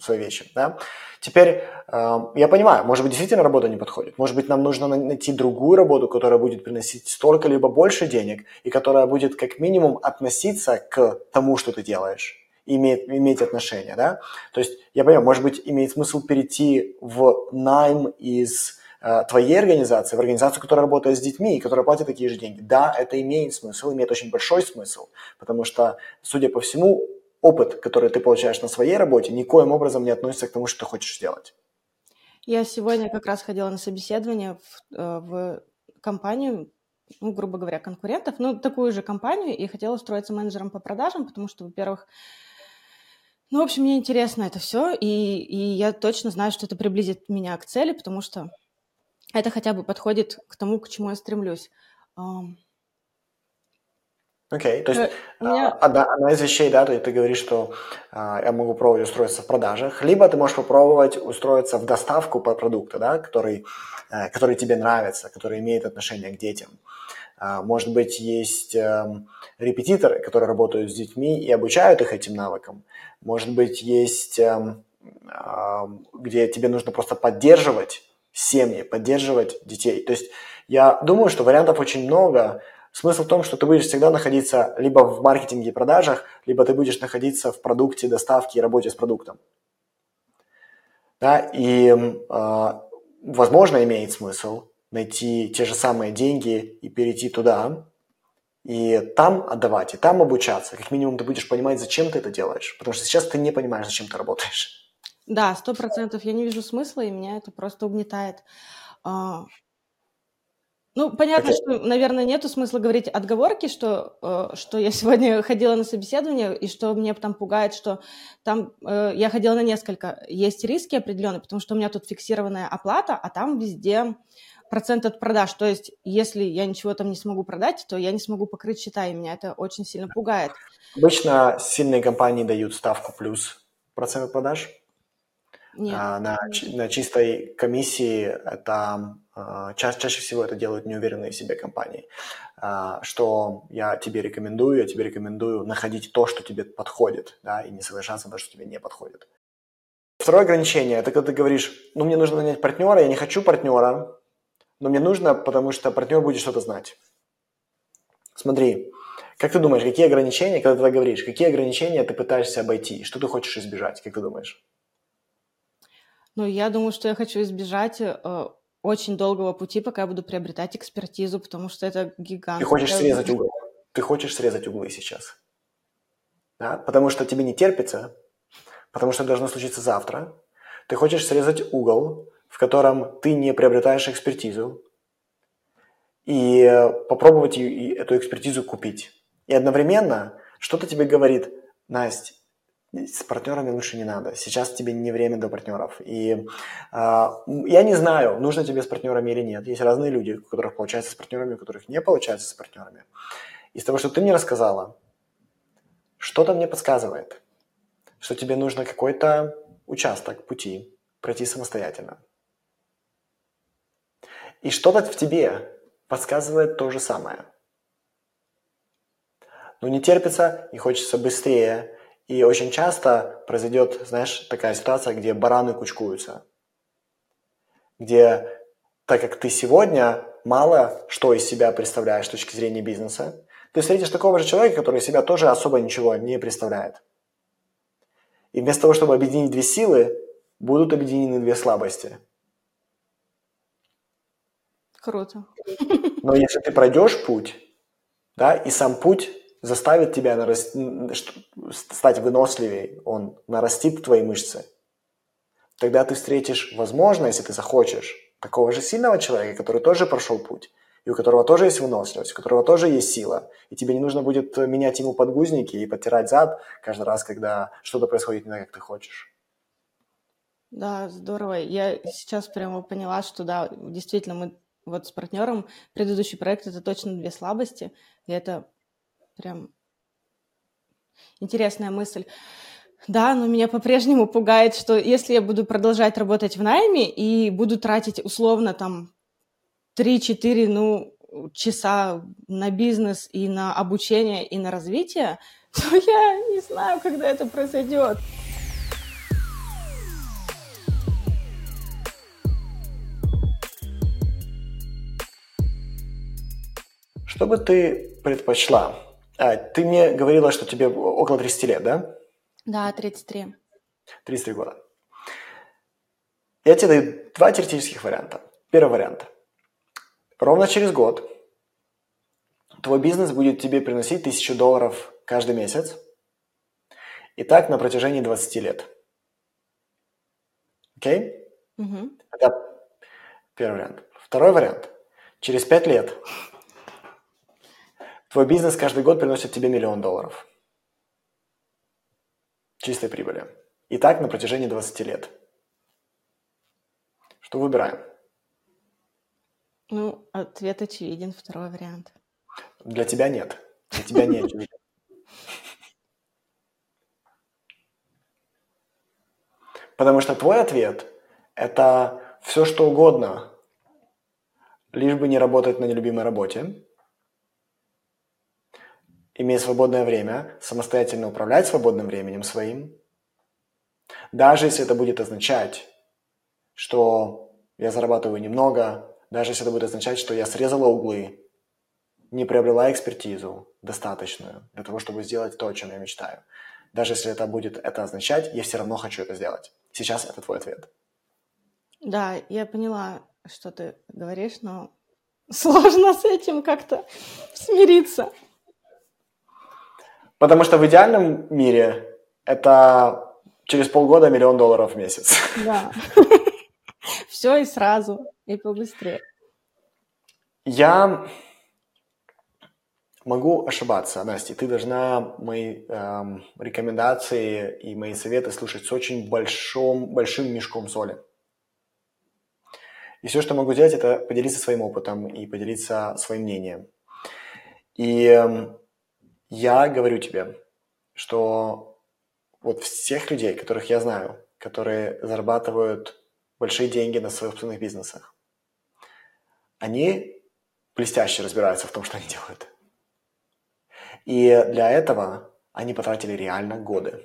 свои вещи. Да? Теперь э, я понимаю, может быть, действительно работа не подходит. Может быть, нам нужно найти другую работу, которая будет приносить столько либо больше денег, и которая будет как минимум относиться к тому, что ты делаешь иметь, иметь отношение, да? То есть, я понимаю, может быть, имеет смысл перейти в найм из э, твоей организации, в организацию, которая работает с детьми и которая платит такие же деньги. Да, это имеет смысл, имеет очень большой смысл, потому что, судя по всему, опыт, который ты получаешь на своей работе, никоим образом не относится к тому, что ты хочешь сделать. Я сегодня как раз ходила на собеседование в, э, в компанию, ну, грубо говоря, конкурентов, ну, такую же компанию, и хотела устроиться менеджером по продажам, потому что, во-первых, ну, в общем, мне интересно это все, и, и я точно знаю, что это приблизит меня к цели, потому что это хотя бы подходит к тому, к чему я стремлюсь. Окей, okay, то есть э, меня... одна, одна из вещей, да, то есть ты говоришь, что а, я могу пробовать устроиться в продажах, либо ты можешь попробовать устроиться в доставку по продукту, да, который, э, который тебе нравится, который имеет отношение к детям. А, может быть, есть э, репетиторы, которые работают с детьми и обучают их этим навыкам. Может быть, есть, э, э, где тебе нужно просто поддерживать семьи, поддерживать детей. То есть я думаю, что вариантов очень много, Смысл в том, что ты будешь всегда находиться либо в маркетинге и продажах, либо ты будешь находиться в продукте, доставке и работе с продуктом. Да, и, э, возможно, имеет смысл найти те же самые деньги и перейти туда, и там отдавать, и там обучаться. Как минимум ты будешь понимать, зачем ты это делаешь. Потому что сейчас ты не понимаешь, зачем ты работаешь. Да, сто процентов. Я не вижу смысла, и меня это просто угнетает. Ну, понятно, Хотя... что, наверное, нету смысла говорить отговорки, что, э, что я сегодня ходила на собеседование, и что мне там пугает, что там э, я ходила на несколько. Есть риски определенные, потому что у меня тут фиксированная оплата, а там везде процент от продаж. То есть, если я ничего там не смогу продать, то я не смогу покрыть счета, и меня это очень сильно пугает. Обычно сильные компании дают ставку плюс процент от продаж. Нет. А, на, на чистой комиссии это а, ча чаще всего это делают неуверенные в себе компании. А, что я тебе рекомендую, я тебе рекомендую находить то, что тебе подходит, да, и не соглашаться на то, что тебе не подходит. Второе ограничение – это когда ты говоришь, ну, мне нужно нанять партнера, я не хочу партнера, но мне нужно, потому что партнер будет что-то знать. Смотри, как ты думаешь, какие ограничения, когда ты говоришь, какие ограничения ты пытаешься обойти, что ты хочешь избежать, как ты думаешь? Ну, я думаю, что я хочу избежать э, очень долгого пути, пока я буду приобретать экспертизу, потому что это гигант. Ты хочешь срезать угол. Ты хочешь срезать углы сейчас. Да? Потому что тебе не терпится, потому что это должно случиться завтра. Ты хочешь срезать угол, в котором ты не приобретаешь экспертизу, и попробовать эту экспертизу купить. И одновременно что-то тебе говорит, Настя, с партнерами лучше не надо. Сейчас тебе не время до партнеров. И э, я не знаю, нужно тебе с партнерами или нет. Есть разные люди, у которых получается с партнерами, у которых не получается с партнерами. Из того, что ты мне рассказала, что-то мне подсказывает, что тебе нужно какой-то участок пути пройти самостоятельно. И что-то в тебе подсказывает то же самое. Но не терпится и хочется быстрее и очень часто произойдет, знаешь, такая ситуация, где бараны кучкуются. Где, так как ты сегодня мало что из себя представляешь с точки зрения бизнеса, ты встретишь такого же человека, который из себя тоже особо ничего не представляет. И вместо того, чтобы объединить две силы, будут объединены две слабости. Круто. Но если ты пройдешь путь, да, и сам путь заставит тебя нараст... стать выносливее, он нарастит твои мышцы, тогда ты встретишь, возможно, если ты захочешь, такого же сильного человека, который тоже прошел путь, и у которого тоже есть выносливость, у которого тоже есть сила, и тебе не нужно будет менять ему подгузники и подтирать зад каждый раз, когда что-то происходит не так, как ты хочешь. Да, здорово. Я сейчас прямо поняла, что да, действительно, мы вот с партнером предыдущий проект это точно две слабости, и это Прям интересная мысль. Да, но меня по-прежнему пугает, что если я буду продолжать работать в найме и буду тратить условно там 3-4, ну, часа на бизнес и на обучение и на развитие, то я не знаю, когда это произойдет. Что бы ты предпочла? А, ты мне говорила, что тебе около 30 лет, да? Да, 33. 33 года. Я тебе даю два теоретических варианта. Первый вариант. Ровно через год твой бизнес будет тебе приносить тысячу долларов каждый месяц. И так на протяжении 20 лет. Окей? Угу. Это первый вариант. Второй вариант. Через пять лет твой бизнес каждый год приносит тебе миллион долларов чистой прибыли. И так на протяжении 20 лет. Что выбираем? Ну, ответ очевиден, второй вариант. Для тебя нет. Для тебя не очевиден. Потому что твой ответ – это все, что угодно, лишь бы не работать на нелюбимой работе, иметь свободное время, самостоятельно управлять свободным временем своим, даже если это будет означать, что я зарабатываю немного, даже если это будет означать, что я срезала углы, не приобрела экспертизу достаточную для того, чтобы сделать то, о чем я мечтаю. Даже если это будет это означать, я все равно хочу это сделать. Сейчас это твой ответ. Да, я поняла, что ты говоришь, но сложно с этим как-то смириться. Потому что в идеальном мире это через полгода миллион долларов в месяц. Да. Все и сразу, и побыстрее. Я могу ошибаться, Настя. Ты должна мои эм, рекомендации и мои советы слушать с очень большим, большим мешком соли. И все, что могу сделать, это поделиться своим опытом и поделиться своим мнением. И эм, я говорю тебе, что вот всех людей, которых я знаю, которые зарабатывают большие деньги на своих собственных бизнесах, они блестяще разбираются в том, что они делают. И для этого они потратили реально годы.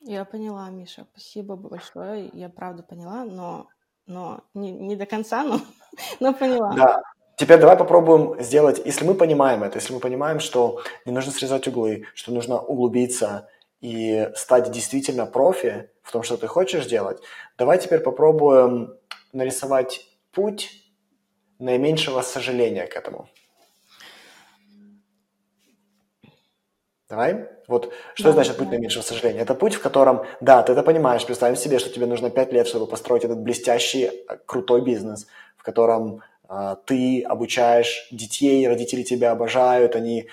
Я поняла, Миша. Спасибо большое. Я правда поняла, но, но не, не до конца, но, но поняла. Да, Теперь давай попробуем сделать, если мы понимаем это, если мы понимаем, что не нужно срезать углы, что нужно углубиться и стать действительно профи в том, что ты хочешь делать, давай теперь попробуем нарисовать путь наименьшего сожаления к этому. Давай? Вот что да, значит путь да. наименьшего сожаления? Это путь, в котором, да, ты это понимаешь, представим себе, что тебе нужно 5 лет, чтобы построить этот блестящий, крутой бизнес, в котором ты обучаешь детей, родители тебя обожают, они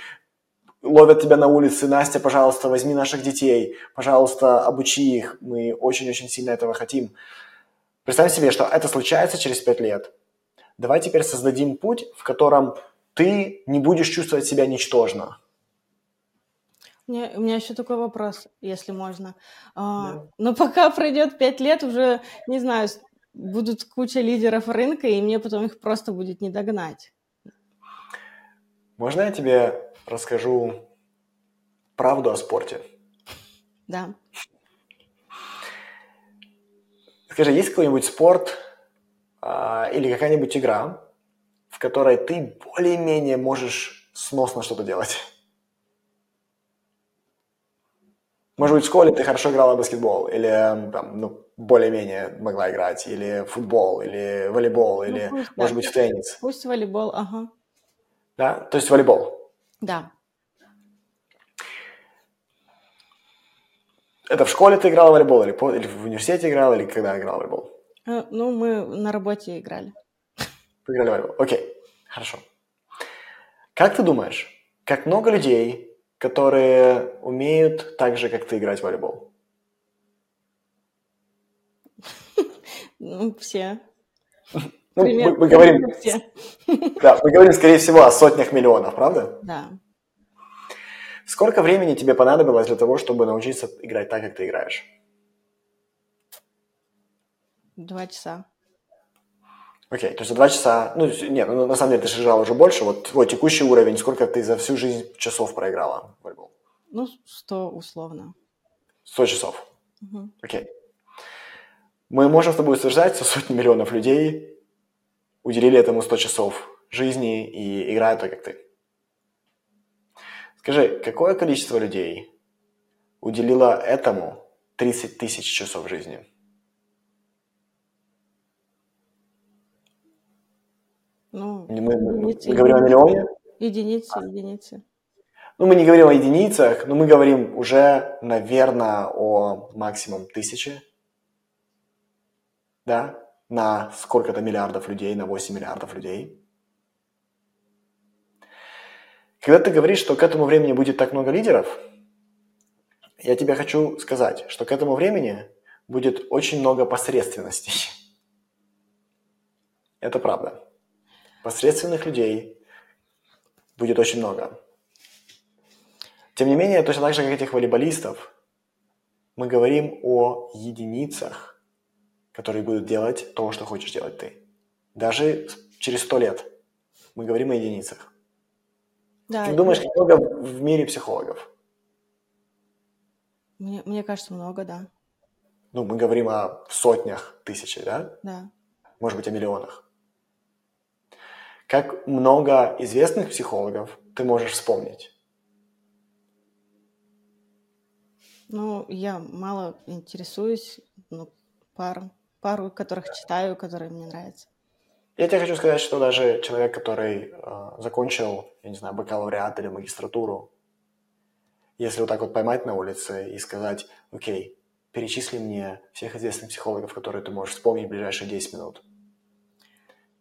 ловят тебя на улице, Настя, пожалуйста, возьми наших детей, пожалуйста, обучи их, мы очень-очень сильно этого хотим. Представь себе, что это случается через пять лет. Давай теперь создадим путь, в котором ты не будешь чувствовать себя ничтожно. У меня, у меня еще такой вопрос, если можно. А, да. Но пока пройдет пять лет, уже, не знаю, будут куча лидеров рынка, и мне потом их просто будет не догнать. Можно я тебе расскажу правду о спорте? Да. Скажи, есть какой-нибудь спорт а, или какая-нибудь игра, в которой ты более-менее можешь сносно что-то делать? Может быть, в школе ты хорошо играла в баскетбол, или там, ну, более-менее могла играть, или футбол, или волейбол, ну, или, пусть, может да. быть, в теннис. Пусть волейбол, ага. Да? То есть волейбол? Да. Это в школе ты играла в волейбол, или, или в университете играла, или когда играла в волейбол? Э, ну, мы на работе играли. Вы играли в волейбол, окей, хорошо. Как ты думаешь, как много людей которые умеют так же, как ты, играть в волейбол? Все. Ну, мы, мы говорим, все. да, мы говорим, скорее всего, о сотнях миллионов, правда? Да. Сколько времени тебе понадобилось для того, чтобы научиться играть так, как ты играешь? Два часа. Окей, то есть за два часа, ну, нет, ну, на самом деле ты же играл уже больше, вот твой текущий уровень, сколько ты за всю жизнь часов проиграла в волейбол? Ну, сто условно. Сто часов? Угу. Окей. Мы можем с тобой утверждать, что сотни миллионов людей уделили этому 100 часов жизни и играют так, как ты. Скажи, какое количество людей уделило этому 30 тысяч часов жизни? Ну, мы, мы, мы говорим о миллионе? Единицы, единицы. Ну, мы не говорим о единицах, но мы говорим уже, наверное, о максимум тысяче. Да, на сколько-то миллиардов людей, на 8 миллиардов людей. Когда ты говоришь, что к этому времени будет так много лидеров, я тебе хочу сказать, что к этому времени будет очень много посредственностей. Это правда. Посредственных людей будет очень много. Тем не менее, точно так же, как этих волейболистов, мы говорим о единицах, которые будут делать то, что хочешь делать ты. Даже через сто лет мы говорим о единицах. Да, ты думаешь, как много в мире психологов? Мне, мне кажется, много, да. Ну, мы говорим о сотнях тысяч, да? Да. Может быть, о миллионах. Как много известных психологов ты можешь вспомнить? Ну, я мало интересуюсь, ну, пару, пару, которых читаю, которые мне нравятся. Я тебе хочу сказать, что даже человек, который э, закончил, я не знаю, бакалавриат или магистратуру, если вот так вот поймать на улице и сказать, окей, перечисли мне всех известных психологов, которые ты можешь вспомнить в ближайшие 10 минут,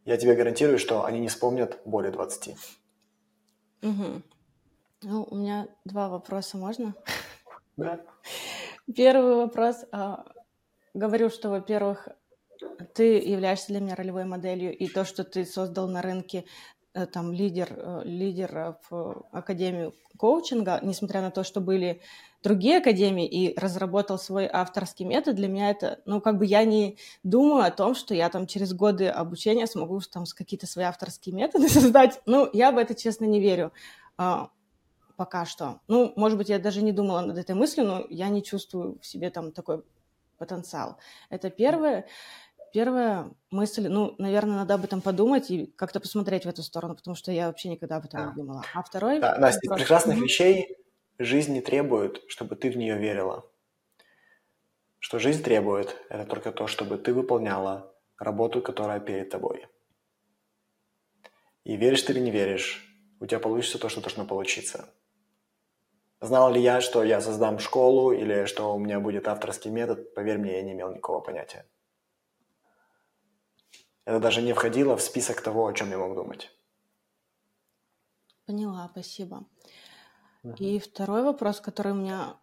я тебе гарантирую, что они не вспомнят более 20. Угу. Ну, у меня два вопроса, можно? Да. Первый вопрос. А, говорю, что, во-первых, ты являешься для меня ролевой моделью, и то, что ты создал на рынке э, там лидер, э, лидер в Академию коучинга, несмотря на то, что были другие академии, и разработал свой авторский метод, для меня это, ну, как бы я не думаю о том, что я там через годы обучения смогу там какие-то свои авторские методы создать. Ну, я в это, честно, не верю а, пока что. Ну, может быть, я даже не думала над этой мыслью, но я не чувствую в себе там такой потенциал. Это первое. Первая мысль, ну, наверное, надо об этом подумать и как-то посмотреть в эту сторону, потому что я вообще никогда об этом да. не думала. А второй... Да, Настя, вопрос... прекрасных вещей жизнь не требует, чтобы ты в нее верила. Что жизнь требует, это только то, чтобы ты выполняла работу, которая перед тобой. И веришь ты или не веришь, у тебя получится то, что должно получиться. Знал ли я, что я создам школу или что у меня будет авторский метод, поверь мне, я не имел никакого понятия. Это даже не входило в список того, о чем я мог думать. Поняла, спасибо. Угу. И второй вопрос, который у меня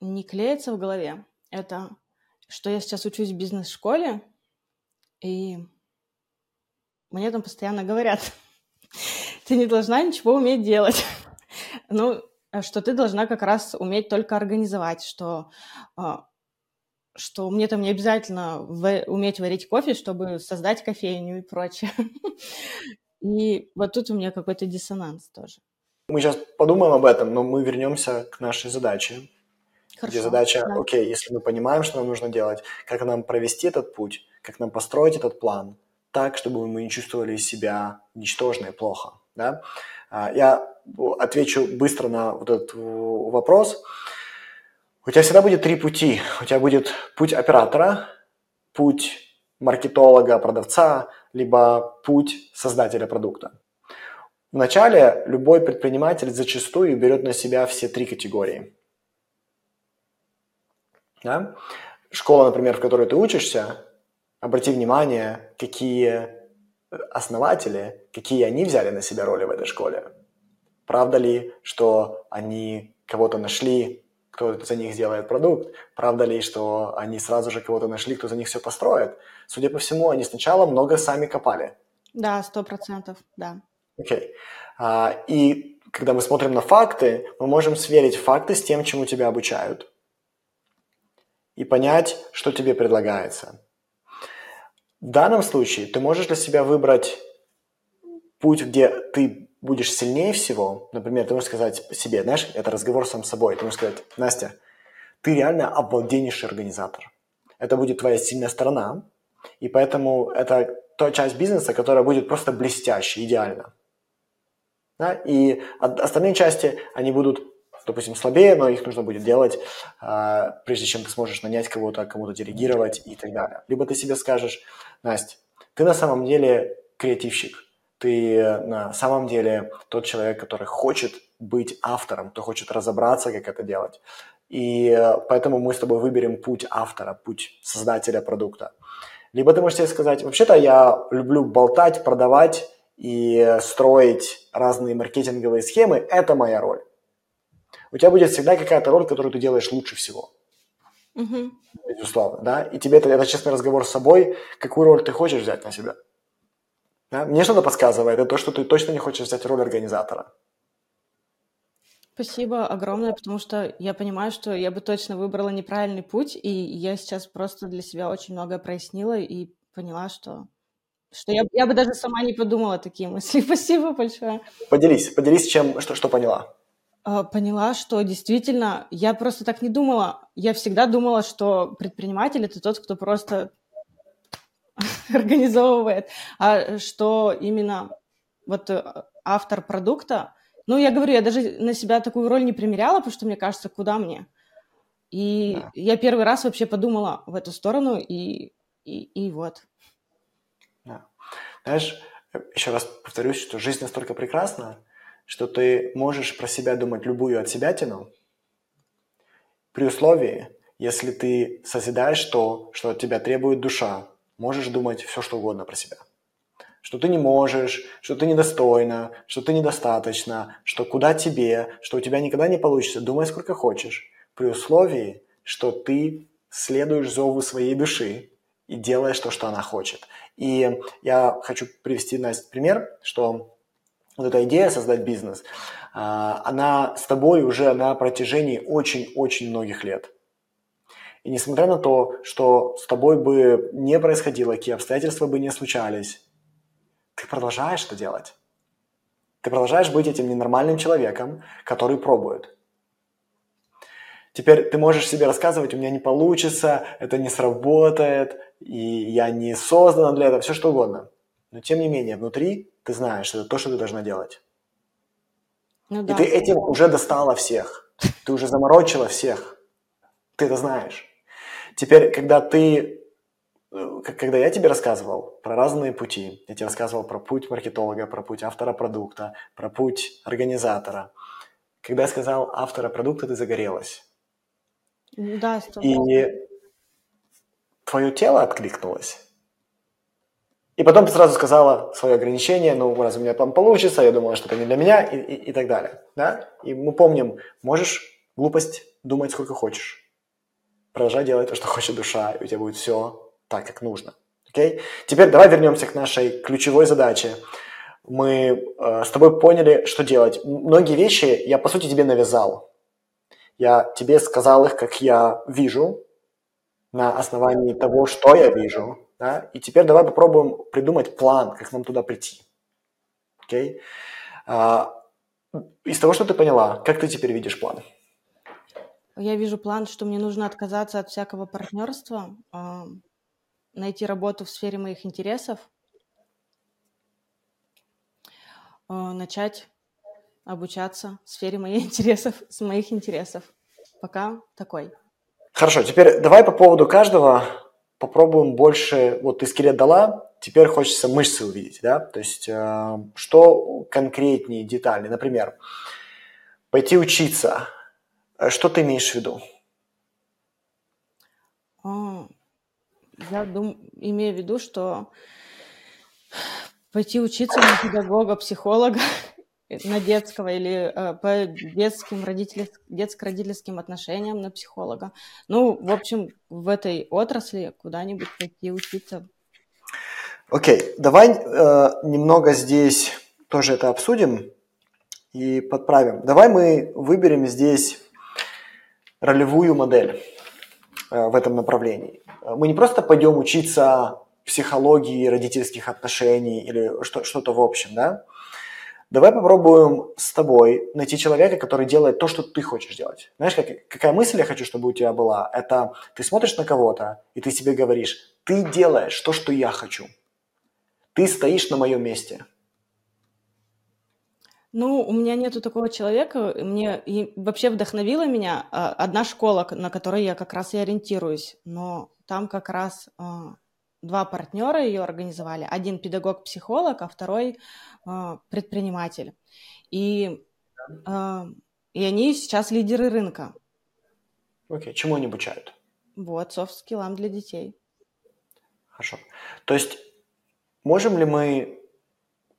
не клеится в голове, это что я сейчас учусь в бизнес-школе, и мне там постоянно говорят, ты не должна ничего уметь делать. ну, что ты должна как раз уметь только организовать, что а, что мне там не обязательно в- уметь варить кофе, чтобы создать кофейню и прочее. И вот тут у меня какой-то диссонанс тоже. Мы сейчас подумаем об этом, но мы вернемся к нашей задаче. Хорошо, где задача, да. окей, если мы понимаем, что нам нужно делать, как нам провести этот путь, как нам построить этот план, так, чтобы мы не чувствовали себя ничтожно и плохо. Да? А, я отвечу быстро на вот этот вопрос. У тебя всегда будет три пути. У тебя будет путь оператора, путь маркетолога, продавца, либо путь создателя продукта. Вначале любой предприниматель зачастую берет на себя все три категории. Да? Школа, например, в которой ты учишься, обрати внимание, какие основатели, какие они взяли на себя роли в этой школе. Правда ли, что они кого-то нашли, кто за них сделает продукт? Правда ли, что они сразу же кого-то нашли, кто за них все построит? Судя по всему, они сначала много сами копали. Да, сто процентов, да. Окей. Okay. А, и когда мы смотрим на факты, мы можем сверить факты с тем, чему тебя обучают. И понять, что тебе предлагается. В данном случае ты можешь для себя выбрать путь, где ты будешь сильнее всего, например, ты можешь сказать себе, знаешь, это разговор сам с собой, ты можешь сказать, Настя, ты реально обалденнейший организатор. Это будет твоя сильная сторона, и поэтому это та часть бизнеса, которая будет просто блестящей, идеально. Да? И остальные части, они будут, допустим, слабее, но их нужно будет делать, э, прежде чем ты сможешь нанять кого-то, кому-то делегировать и так далее. Либо ты себе скажешь, Настя, ты на самом деле креативщик, ты на самом деле тот человек, который хочет быть автором, кто хочет разобраться, как это делать. И поэтому мы с тобой выберем путь автора, путь создателя продукта. Либо ты можешь себе сказать, вообще-то я люблю болтать, продавать и строить разные маркетинговые схемы, это моя роль. У тебя будет всегда какая-то роль, которую ты делаешь лучше всего. Угу. Безусловно, да. И тебе это, это честный разговор с собой, какую роль ты хочешь взять на себя. Да? Мне что-то подсказывает, это то, что ты точно не хочешь взять роль организатора. Спасибо огромное, потому что я понимаю, что я бы точно выбрала неправильный путь, и я сейчас просто для себя очень многое прояснила и поняла, что, что я, я бы даже сама не подумала такие мысли. Спасибо большое. Поделись, поделись, чем, что, что поняла. А, поняла, что действительно я просто так не думала. Я всегда думала, что предприниматель это тот, кто просто организовывает, а что именно вот э, автор продукта, ну, я говорю, я даже на себя такую роль не примеряла, потому что мне кажется, куда мне? И да. я первый раз вообще подумала в эту сторону, и, и, и вот. Да. Знаешь, еще раз повторюсь, что жизнь настолько прекрасна, что ты можешь про себя думать любую от себя тяну, при условии, если ты созидаешь то, что от тебя требует душа, можешь думать все, что угодно про себя. Что ты не можешь, что ты недостойна, что ты недостаточно, что куда тебе, что у тебя никогда не получится. Думай сколько хочешь. При условии, что ты следуешь зову своей души и делаешь то, что она хочет. И я хочу привести, Настя, пример, что вот эта идея создать бизнес, а, она с тобой уже на протяжении очень-очень многих лет. И несмотря на то, что с тобой бы не происходило, какие обстоятельства бы не случались, ты продолжаешь это делать. Ты продолжаешь быть этим ненормальным человеком, который пробует. Теперь ты можешь себе рассказывать, у меня не получится, это не сработает, и я не создана для этого, все что угодно. Но тем не менее, внутри ты знаешь, это то, что ты должна делать. Ну, да. И ты этим уже достала всех. Ты уже заморочила всех. Ты это знаешь. Теперь, когда ты, э, когда я тебе рассказывал про разные пути, я тебе рассказывал про путь маркетолога, про путь автора продукта, про путь организатора. Когда я сказал автора продукта, ты загорелась. Да, И твое тело откликнулось. И потом сразу сказала свое ограничение, ну, раз у меня там получится, я думала, что это не для меня, и, и, и так далее. Да? И мы помним, можешь глупость думать сколько хочешь. Продолжай делать то, что хочет душа, и у тебя будет все так, как нужно. Окей? Теперь давай вернемся к нашей ключевой задаче. Мы э, с тобой поняли, что делать. Многие вещи я, по сути, тебе навязал. Я тебе сказал их, как я вижу, на основании того, что я вижу, да? И теперь давай попробуем придумать план, как нам туда прийти. Окей? А, из того, что ты поняла, как ты теперь видишь план? Я вижу план, что мне нужно отказаться от всякого партнерства, а, найти работу в сфере моих интересов, а, начать обучаться в сфере моих интересов, с моих интересов. Пока такой. Хорошо, теперь давай по поводу каждого попробуем больше, вот ты скелет дала, теперь хочется мышцы увидеть, да, то есть э, что конкретнее, детальнее, например, пойти учиться, что ты имеешь в виду? А, я дум, имею в виду, что пойти учиться на педагога, психолога, на детского или э, по детским родительским, детско-родительским отношениям на психолога. Ну, в общем, в этой отрасли куда-нибудь пойти учиться. Окей, okay. давай э, немного здесь тоже это обсудим и подправим. Давай мы выберем здесь ролевую модель э, в этом направлении. Мы не просто пойдем учиться психологии родительских отношений или что- что-то в общем, да? Давай попробуем с тобой найти человека, который делает то, что ты хочешь делать. Знаешь, как, какая мысль я хочу, чтобы у тебя была? Это ты смотришь на кого-то, и ты себе говоришь, ты делаешь то, что я хочу. Ты стоишь на моем месте. Ну, у меня нету такого человека. Мне и вообще вдохновила меня а, одна школа, на которой я как раз и ориентируюсь. Но там как раз а, два партнера ее организовали. Один педагог-психолог, а второй э, предприниматель. И, э, и они сейчас лидеры рынка. Окей, okay. чему они обучают? Вот, софт-скиллам для детей. Хорошо. То есть можем ли мы,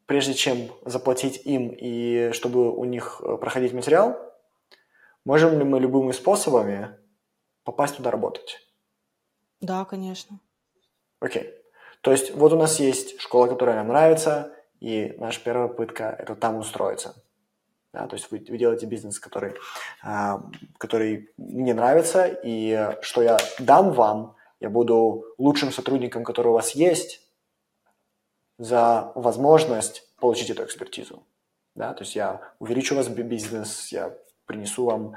прежде чем заплатить им и чтобы у них э, проходить материал, можем ли мы любыми способами попасть туда работать? Да, конечно. Окей. То есть вот у нас есть школа, которая нам нравится, и наша первая попытка – это там устроиться. Да, то есть вы, вы делаете бизнес, который, а, который мне нравится, и что я дам вам, я буду лучшим сотрудником, который у вас есть, за возможность получить эту экспертизу. Да, то есть я увеличу у вас бизнес, я принесу вам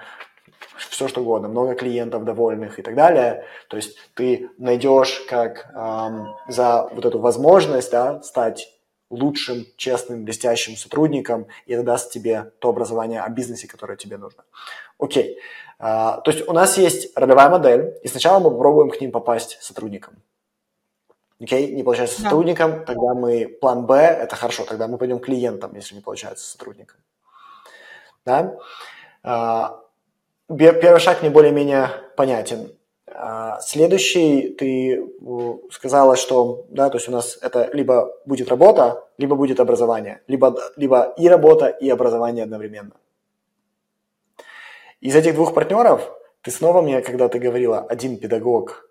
все что угодно, много клиентов довольных и так далее. То есть ты найдешь как эм, за вот эту возможность да, стать лучшим, честным, блестящим сотрудником, и это даст тебе то образование о бизнесе, которое тебе нужно. Окей. А, то есть у нас есть ролевая модель, и сначала мы попробуем к ним попасть сотрудником. Окей, не получается да. сотрудником, тогда мы план Б, это хорошо, тогда мы пойдем клиентам, если не получается сотрудником. Да? А, первый шаг мне более-менее понятен. А, следующий, ты сказала, что, да, то есть у нас это либо будет работа, либо будет образование, либо, либо и работа, и образование одновременно. Из этих двух партнеров ты снова мне, когда ты говорила, один педагог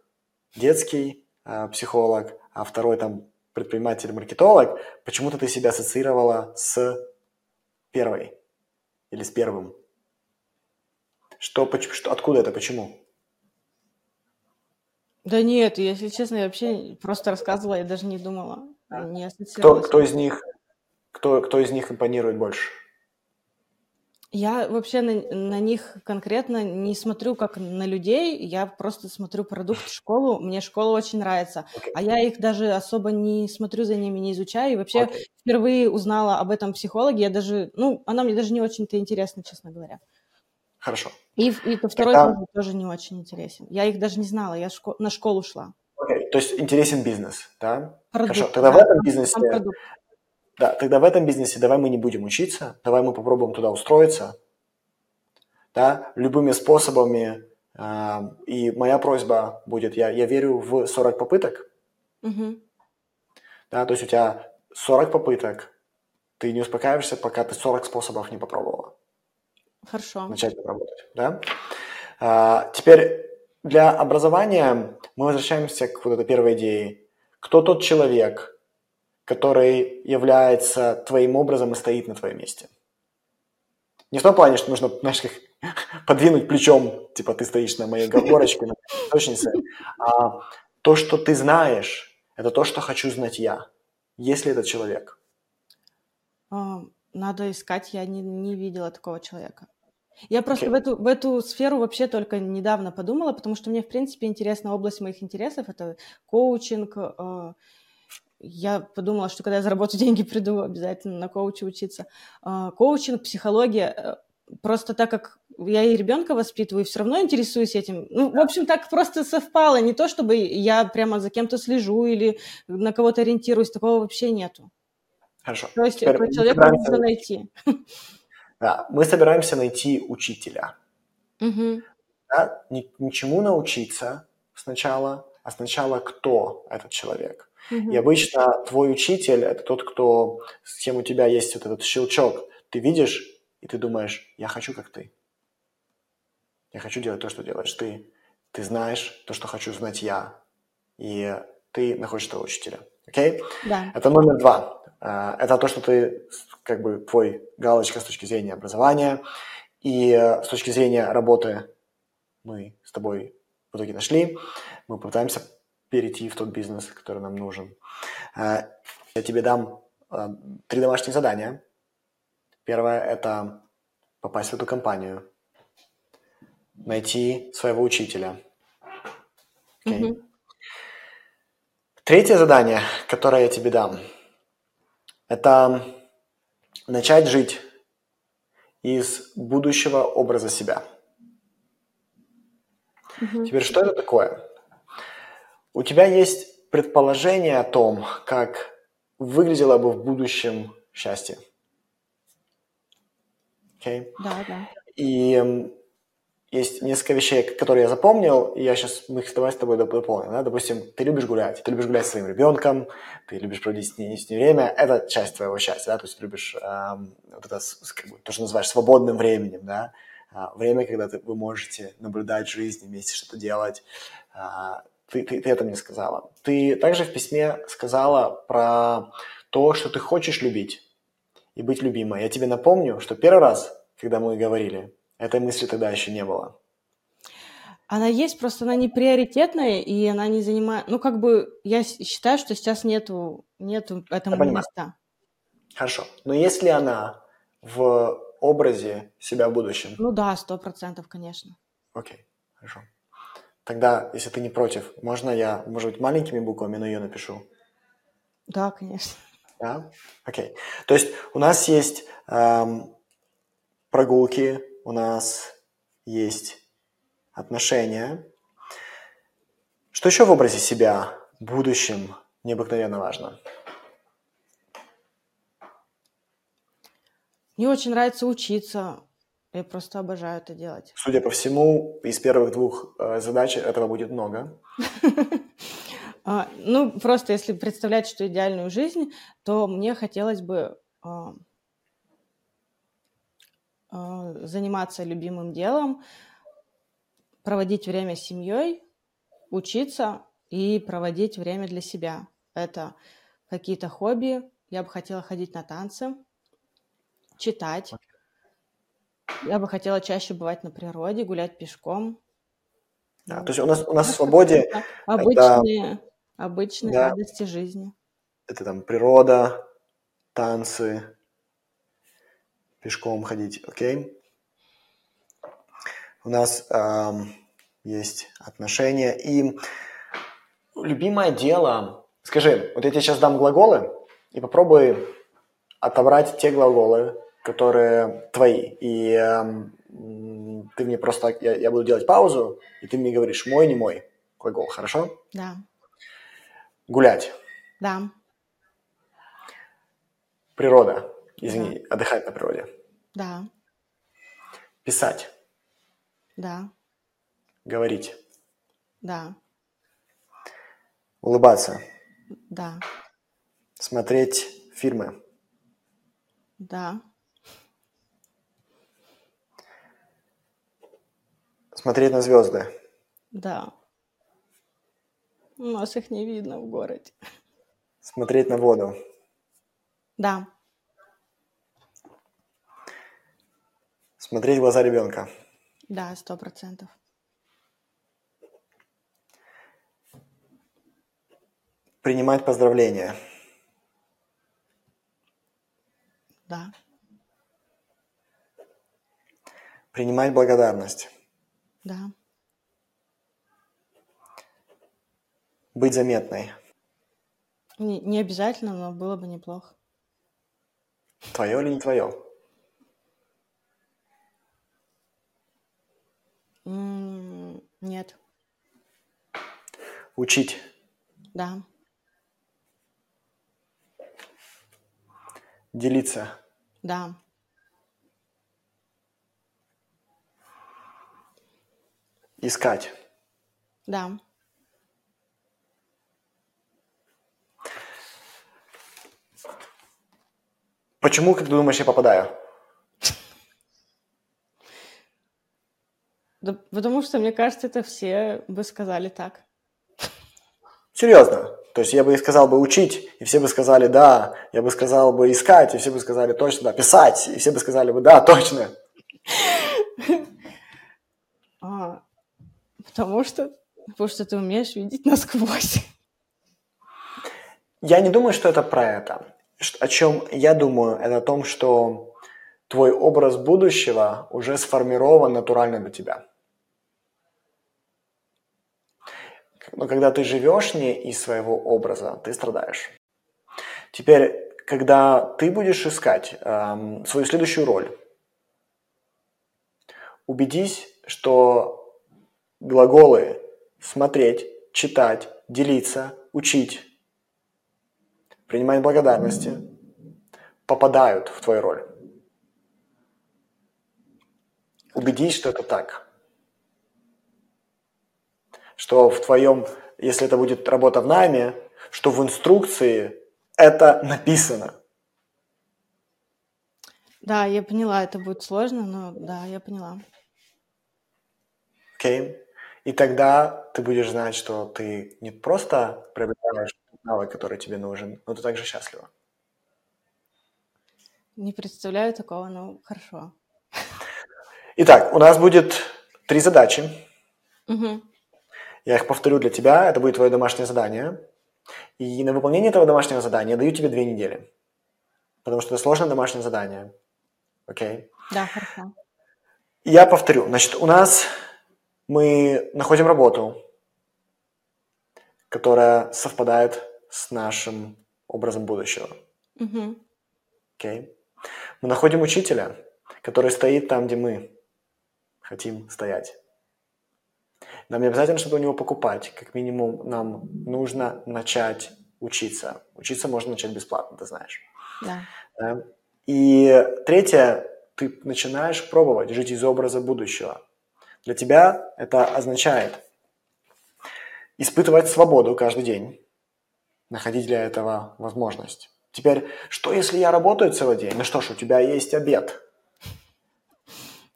детский, а, психолог, а второй там предприниматель-маркетолог, почему-то ты себя ассоциировала с первой или с первым. Что, что, откуда это, почему? Да нет, если честно, я вообще просто рассказывала, я даже не думала, не Кто, кто из них, кто, кто из них импонирует больше? Я вообще на, на них конкретно не смотрю как на людей, я просто смотрю продукт школу, мне школа очень нравится, okay. а я их даже особо не смотрю за ними, не изучаю, и вообще okay. впервые узнала об этом психологе, я даже, ну, она мне даже не очень-то интересна, честно говоря. Хорошо. И, и то второй Когда... тоже, тоже не очень интересен. Я их даже не знала, я шко... на школу шла. Окей, okay. то есть интересен бизнес, да? Продукт, Хорошо, тогда да, в этом бизнесе... Да, тогда в этом бизнесе давай мы не будем учиться, давай мы попробуем туда устроиться, да, любыми способами. Э, и моя просьба будет, я, я верю в 40 попыток, угу. да, то есть у тебя 40 попыток, ты не успокаиваешься, пока ты 40 способов не попробовала. Хорошо. начать работать. Да? А, теперь для образования мы возвращаемся к вот этой первой идее. Кто тот человек, который является твоим образом и стоит на твоем месте? Не в том плане, что нужно, знаешь, как подвинуть плечом, типа ты стоишь на моей горочке, на точнице, а то, что ты знаешь, это то, что хочу знать я. Есть ли этот человек? Надо искать, я не, не видела такого человека. Я просто okay. в, эту, в эту сферу вообще только недавно подумала, потому что мне, в принципе, интересна область моих интересов. Это коучинг. Э, я подумала, что когда я заработаю деньги, приду обязательно на коуча учиться. Э, коучинг, психология. Э, просто так как я и ребенка воспитываю, и все равно интересуюсь этим. Ну, в общем, так просто совпало. Не то, чтобы я прямо за кем-то слежу или на кого-то ориентируюсь. Такого вообще нету. Хорошо. То есть Теперь человека нужно найти. Да, мы собираемся найти учителя. Угу. Да, ничему научиться сначала, а сначала кто этот человек. Угу. И обычно твой учитель – это тот, кто, с кем у тебя есть вот этот щелчок. Ты видишь, и ты думаешь, я хочу, как ты. Я хочу делать то, что делаешь ты. Ты знаешь то, что хочу знать я. И ты находишь этого учителя. Окей? Okay? Да. Это номер два. Э, это то, что ты, как бы, твой галочка с точки зрения образования. И э, с точки зрения работы мы с тобой в итоге нашли. Мы попытаемся перейти в тот бизнес, который нам нужен. Э, я тебе дам три домашних задания. Первое – это попасть в эту компанию, найти своего учителя. Okay. Mm-hmm. Третье задание, которое я тебе дам – это начать жить из будущего образа себя. Угу. Теперь, что это такое? У тебя есть предположение о том, как выглядело бы в будущем счастье. Okay? Да, да. И есть несколько вещей, которые я запомнил, и я сейчас мы их давай с тобой дополним. Да? Допустим, ты любишь гулять, ты любишь гулять с своим ребенком, ты любишь проводить с ней, с ней время, это часть твоего счастья, да, то есть ты любишь эм, вот это, как бы, то, что называешь свободным временем, да, а, время, когда ты, вы можете наблюдать жизнь, вместе что-то делать. А, ты, ты, ты это мне сказала. Ты также в письме сказала про то, что ты хочешь любить и быть любимой. Я тебе напомню, что первый раз, когда мы говорили, этой мысли тогда еще не было. Она есть, просто она не приоритетная, и она не занимает... Ну, как бы, я считаю, что сейчас нету, нету этому места. Хорошо. Но если она в образе себя в будущем? Ну да, сто процентов, конечно. Окей, хорошо. Тогда, если ты не против, можно я, может быть, маленькими буквами, но ее напишу? Да, конечно. Да? Окей. То есть у нас есть эм, прогулки, у нас есть отношения. Что еще в образе себя в будущем необыкновенно важно? Мне очень нравится учиться. Я просто обожаю это делать. Судя по всему, из первых двух э, задач этого будет много. А, ну, просто если представлять, что идеальную жизнь, то мне хотелось бы а, заниматься любимым делом, проводить время с семьей, учиться и проводить время для себя. Это какие-то хобби. Я бы хотела ходить на танцы, читать. Я бы хотела чаще бывать на природе, гулять пешком. Да, то есть у нас, у нас в свободе... Обычные, это, обычные да, радости жизни. Это там природа, танцы, пешком ходить, окей? У нас эм, есть отношения. И любимое дело... Скажи, вот я тебе сейчас дам глаголы, и попробуй отобрать те глаголы, которые твои. И э, ты мне просто, я, я буду делать паузу, и ты мне говоришь мой, не мой глагол, хорошо? Да. Гулять. Да. Природа. Извини, да. отдыхать на природе. Да. Писать. Да. Говорить. Да. Улыбаться. Да. Смотреть фильмы. Да. Смотреть на звезды. Да. У нас их не видно в городе. Смотреть на воду. Да. Смотреть в глаза ребенка. Да, сто процентов. Принимать поздравления. Да. Принимать благодарность. Да. Быть заметной. Не, не обязательно, но было бы неплохо. Твое или не твое? Нет. Учить. Да. Делиться. Да. Искать. Да. Почему, как ты думаешь, я попадаю? Да, потому что, мне кажется, это все бы сказали так. Серьезно. То есть я бы сказал бы учить, и все бы сказали да. Я бы сказал бы искать, и все бы сказали точно да. Писать, и все бы сказали бы да, точно. А, Потому что, потому что ты умеешь видеть насквозь. Я не думаю, что это про это. О чем я думаю, это о том, что твой образ будущего уже сформирован натурально для тебя. Но когда ты живешь не из своего образа, ты страдаешь. Теперь, когда ты будешь искать эм, свою следующую роль, убедись, что глаголы смотреть, читать, делиться, учить, принимать благодарности попадают в твою роль. Убедись, что это так. Что в твоем, если это будет работа в найме, что в инструкции это написано. Да, я поняла, это будет сложно, но да, я поняла. Окей? Okay? И тогда ты будешь знать, что ты не просто приобретаешь навык, который тебе нужен, но ты также счастлива. Не представляю такого, но хорошо. Итак, у нас будет три задачи. Угу. Я их повторю для тебя. Это будет твое домашнее задание. И на выполнение этого домашнего задания я даю тебе две недели. Потому что это сложное домашнее задание. Окей? Да, хорошо. Я повторю. Значит, у нас мы находим работу, которая совпадает с нашим образом будущего. Окей? Мы находим учителя, который стоит там, где мы хотим стоять. Нам не обязательно что-то у него покупать. Как минимум, нам нужно начать учиться. Учиться можно начать бесплатно, ты знаешь. Да. И третье, ты начинаешь пробовать жить из образа будущего. Для тебя это означает испытывать свободу каждый день, находить для этого возможность. Теперь, что если я работаю целый день? Ну что ж, у тебя есть обед.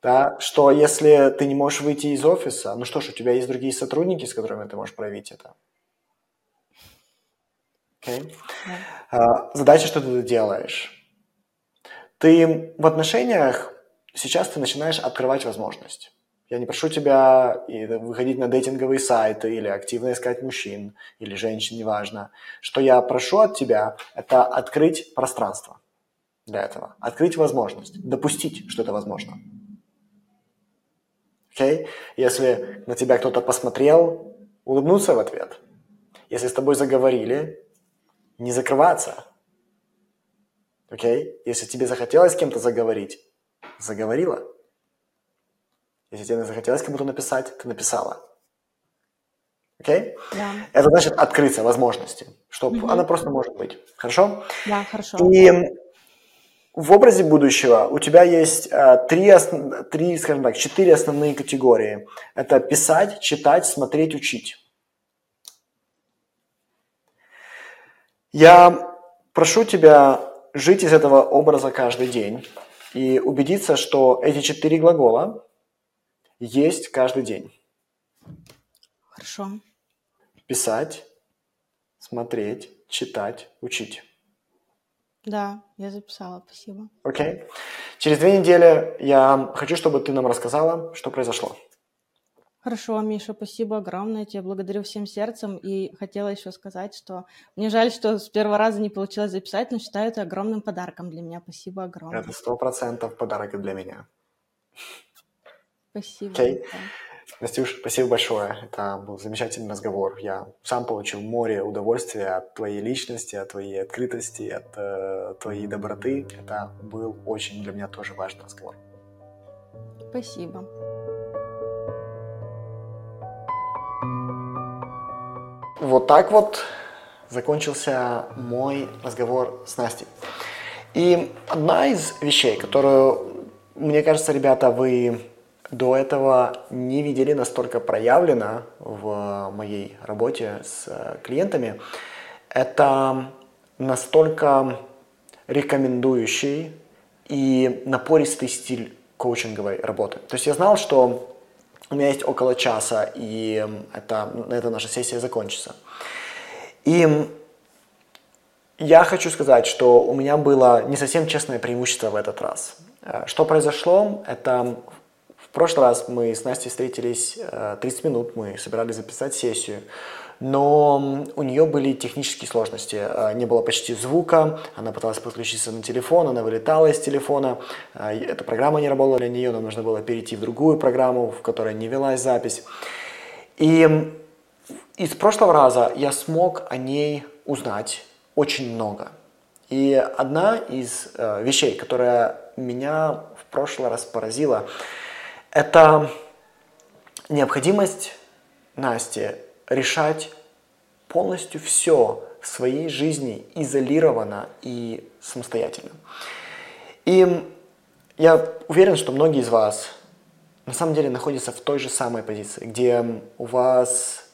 Да, что если ты не можешь выйти из офиса, ну что ж, у тебя есть другие сотрудники, с которыми ты можешь проявить это. Okay. Yeah. Задача, что ты делаешь. Ты в отношениях сейчас ты начинаешь открывать возможность. Я не прошу тебя выходить на дейтинговые сайты или активно искать мужчин или женщин, неважно. Что я прошу от тебя, это открыть пространство для этого, открыть возможность, допустить, что это возможно. Okay? Если на тебя кто-то посмотрел, улыбнуться в ответ. Если с тобой заговорили, не закрываться. Окей? Okay? Если тебе захотелось с кем-то заговорить, заговорила. Если тебе захотелось кому-то написать, ты написала. Окей? Okay? Да. Это значит открыться возможности, что mm она просто может быть. Хорошо? Да, хорошо. И в образе будущего у тебя есть э, три, три, скажем так, четыре основные категории. Это писать, читать, смотреть, учить. Я прошу тебя жить из этого образа каждый день и убедиться, что эти четыре глагола есть каждый день. Хорошо. Писать, смотреть, читать, учить. Да, я записала, спасибо. Окей. Okay. Через две недели я хочу, чтобы ты нам рассказала, что произошло. Хорошо, Миша, спасибо огромное. Тебе благодарю всем сердцем. И хотела еще сказать, что мне жаль, что с первого раза не получилось записать, но считаю это огромным подарком для меня. Спасибо огромное. Это сто процентов подарок для меня. Спасибо. Okay. Настюш, спасибо большое. Это был замечательный разговор. Я сам получил море удовольствия от твоей личности, от твоей открытости, от э, твоей доброты. Это был очень для меня тоже важный разговор. Спасибо. Вот так вот закончился мой разговор с Настей. И одна из вещей, которую, мне кажется, ребята, вы до этого не видели настолько проявлено в моей работе с э, клиентами, это настолько рекомендующий и напористый стиль коучинговой работы. То есть я знал, что у меня есть около часа, и это, на этом наша сессия закончится. И я хочу сказать, что у меня было не совсем честное преимущество в этот раз. Э, что произошло? Это прошлый раз мы с Настей встретились 30 э, минут, мы собирались записать сессию, но у нее были технические сложности. Э, не было почти звука, она пыталась подключиться на телефон, она вылетала из телефона, э, эта программа не работала для нее, нам нужно было перейти в другую программу, в которой не велась запись. И из прошлого раза я смог о ней узнать очень много. И одна из вещей, которая меня в прошлый раз поразила, это необходимость Насти решать полностью все в своей жизни изолированно и самостоятельно. И я уверен, что многие из вас на самом деле находятся в той же самой позиции, где у вас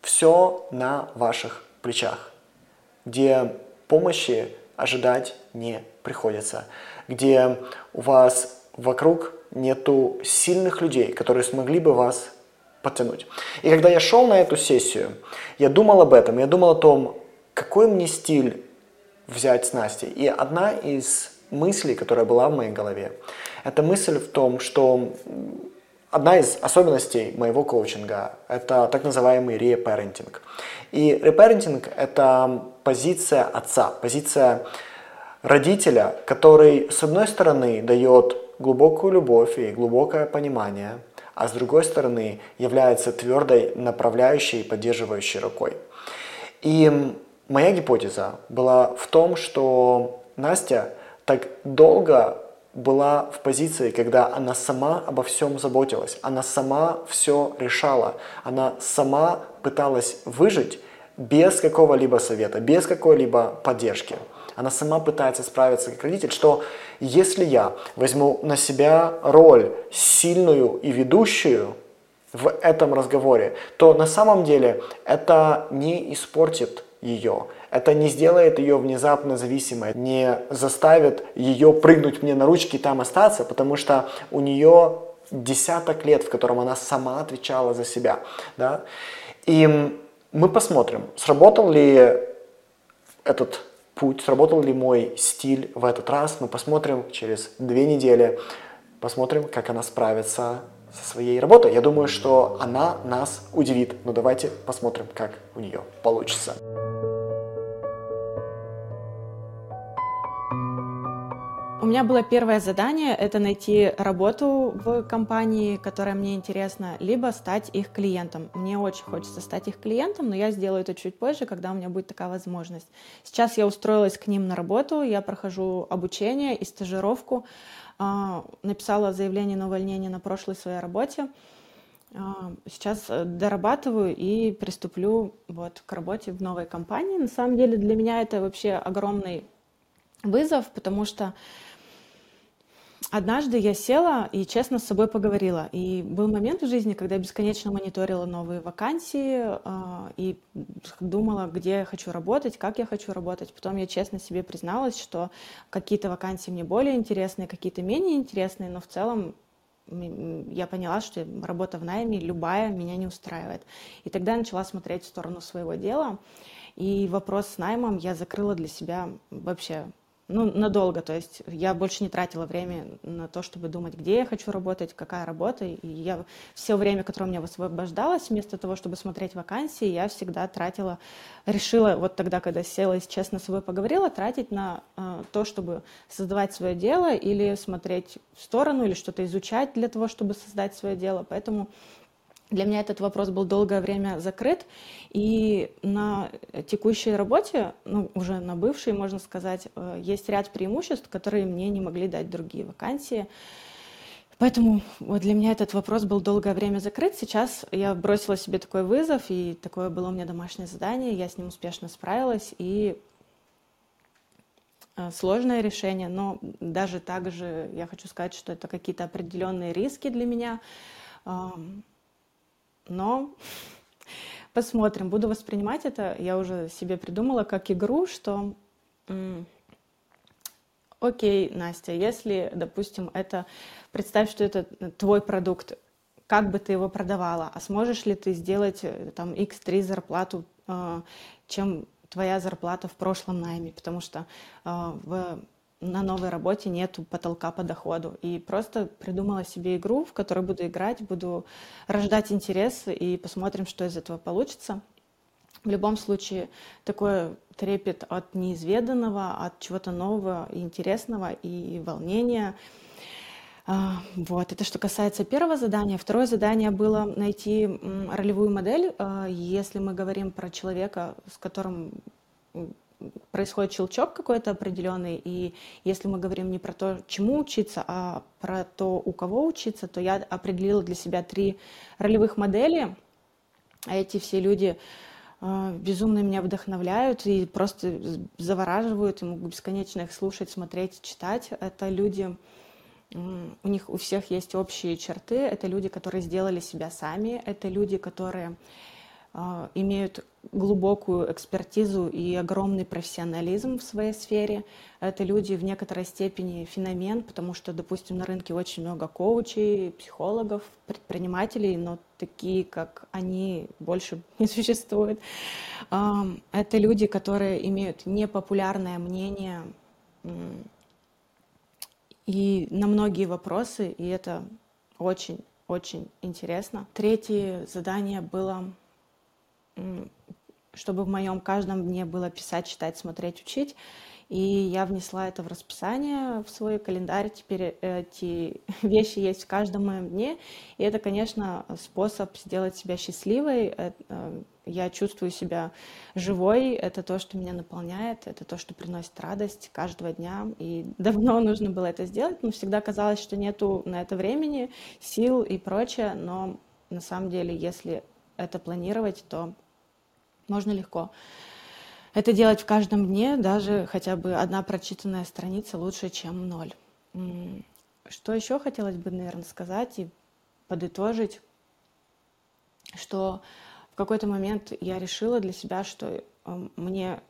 все на ваших плечах, где помощи ожидать не приходится, где у вас вокруг нету сильных людей, которые смогли бы вас подтянуть. И когда я шел на эту сессию, я думал об этом, я думал о том, какой мне стиль взять с Настей. И одна из мыслей, которая была в моей голове, это мысль в том, что одна из особенностей моего коучинга – это так называемый репарентинг. И репарентинг – это позиция отца, позиция родителя, который, с одной стороны, дает глубокую любовь и глубокое понимание, а с другой стороны, является твердой, направляющей и поддерживающей рукой. И моя гипотеза была в том, что Настя так долго была в позиции, когда она сама обо всем заботилась, она сама все решала, она сама пыталась выжить без какого-либо совета, без какой-либо поддержки. Она сама пытается справиться как родитель, что если я возьму на себя роль сильную и ведущую в этом разговоре, то на самом деле это не испортит ее, это не сделает ее внезапно зависимой, не заставит ее прыгнуть мне на ручки и там остаться, потому что у нее десяток лет, в котором она сама отвечала за себя. Да? И мы посмотрим, сработал ли этот путь, сработал ли мой стиль в этот раз. Мы посмотрим через две недели, посмотрим, как она справится со своей работой. Я думаю, что она нас удивит. Но давайте посмотрим, как у нее получится. У меня было первое задание — это найти работу в компании, которая мне интересна, либо стать их клиентом. Мне очень хочется стать их клиентом, но я сделаю это чуть позже, когда у меня будет такая возможность. Сейчас я устроилась к ним на работу, я прохожу обучение и стажировку, а, написала заявление на увольнение на прошлой своей работе. А, сейчас э, дорабатываю и приступлю вот к работе в новой компании. На самом деле для меня это вообще огромный вызов, потому что Однажды я села и честно с собой поговорила. И был момент в жизни, когда я бесконечно мониторила новые вакансии э, и думала, где я хочу работать, как я хочу работать. Потом я честно себе призналась, что какие-то вакансии мне более интересные, какие-то менее интересные, но в целом я поняла, что работа в найме любая меня не устраивает. И тогда я начала смотреть в сторону своего дела. И вопрос с наймом я закрыла для себя вообще ну, надолго, то есть я больше не тратила время на то, чтобы думать, где я хочу работать, какая работа, и я все время, которое у меня высвобождалось, вместо того, чтобы смотреть вакансии, я всегда тратила, решила вот тогда, когда села и честно с собой поговорила, тратить на э, то, чтобы создавать свое дело или смотреть в сторону, или что-то изучать для того, чтобы создать свое дело, поэтому для меня этот вопрос был долгое время закрыт, и на текущей работе, ну, уже на бывшей, можно сказать, э, есть ряд преимуществ, которые мне не могли дать другие вакансии. Поэтому вот для меня этот вопрос был долгое время закрыт. Сейчас я бросила себе такой вызов, и такое было у меня домашнее задание, я с ним успешно справилась, и э, сложное решение, но даже так же я хочу сказать, что это какие-то определенные риски для меня, но посмотрим, буду воспринимать это. Я уже себе придумала как игру, что окей, Настя, если, допустим, это, представь, что это твой продукт, как бы ты его продавала, а сможешь ли ты сделать э, там x3 зарплату, э, чем твоя зарплата в прошлом найме, потому что э, в на новой работе нету потолка по доходу. И просто придумала себе игру, в которой буду играть, буду рождать интерес и посмотрим, что из этого получится. В любом случае, такой трепет от неизведанного, от чего-то нового, интересного и волнения. А, вот, это что касается первого задания. Второе задание было найти ролевую модель. А, если мы говорим про человека, с которым происходит щелчок какой-то определенный, и если мы говорим не про то, чему учиться, а про то, у кого учиться, то я определила для себя три ролевых модели. А эти все люди э, безумно меня вдохновляют и просто завораживают, и могу бесконечно их слушать, смотреть, читать. Это люди, у них у всех есть общие черты, это люди, которые сделали себя сами, это люди, которые имеют глубокую экспертизу и огромный профессионализм в своей сфере. Это люди в некоторой степени феномен, потому что, допустим, на рынке очень много коучей, психологов, предпринимателей, но такие, как они, больше не существует. Это люди, которые имеют непопулярное мнение и на многие вопросы, и это очень-очень интересно. Третье задание было чтобы в моем каждом дне было писать, читать, смотреть, учить. И я внесла это в расписание, в свой календарь. Теперь эти вещи есть в каждом моем дне. И это, конечно, способ сделать себя счастливой. Э, я чувствую себя живой. Это то, что меня наполняет. Это то, что приносит радость каждого дня. И давно нужно было это сделать, но всегда казалось, что нету на это времени, сил и прочее. Но на самом деле, если это планировать, то можно легко. Это делать в каждом дне, даже хотя бы одна прочитанная страница лучше, чем ноль. Что еще хотелось бы, наверное, сказать и подытожить, что в какой-то момент я решила для себя, что э, мне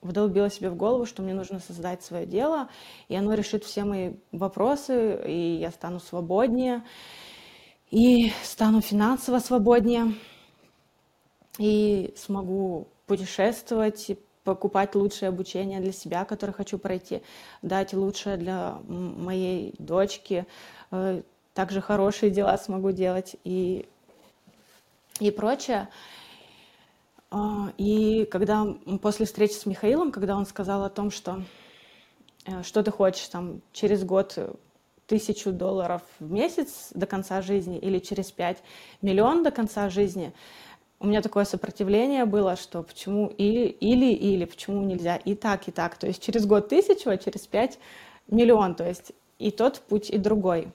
вдолбила себе в голову, что мне нужно создать свое дело, и оно решит все мои вопросы, и я стану свободнее, и стану финансово свободнее и смогу путешествовать, покупать лучшее обучение для себя, которое хочу пройти, дать лучшее для моей дочки, э, также хорошие дела смогу делать и, и прочее. А, и когда после встречи с Михаилом, когда он сказал о том, что э, что ты хочешь там через год тысячу долларов в месяц до конца жизни или через пять миллион до конца жизни, у меня такое сопротивление было, что почему или, или, или, почему нельзя и так, и так. То есть через год тысячу, а через пять миллион. То есть и тот путь, и другой.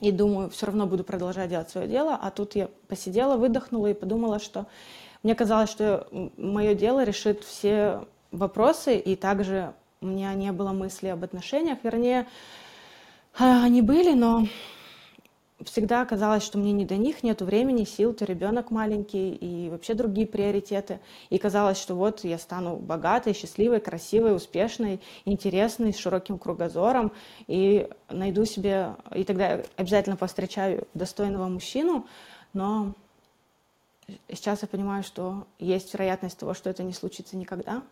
И думаю, все равно буду продолжать делать свое дело. А тут я посидела, выдохнула и подумала, что мне казалось, что мое дело решит все вопросы, и также у меня не было мысли об отношениях. Вернее, они были, но всегда казалось, что мне не до них, нет времени, сил, ты ребенок маленький и вообще другие приоритеты. И казалось, что вот я стану богатой, счастливой, красивой, успешной, интересной, с широким кругозором и найду себе, и тогда обязательно повстречаю достойного мужчину, но сейчас я понимаю, что есть вероятность того, что это не случится никогда.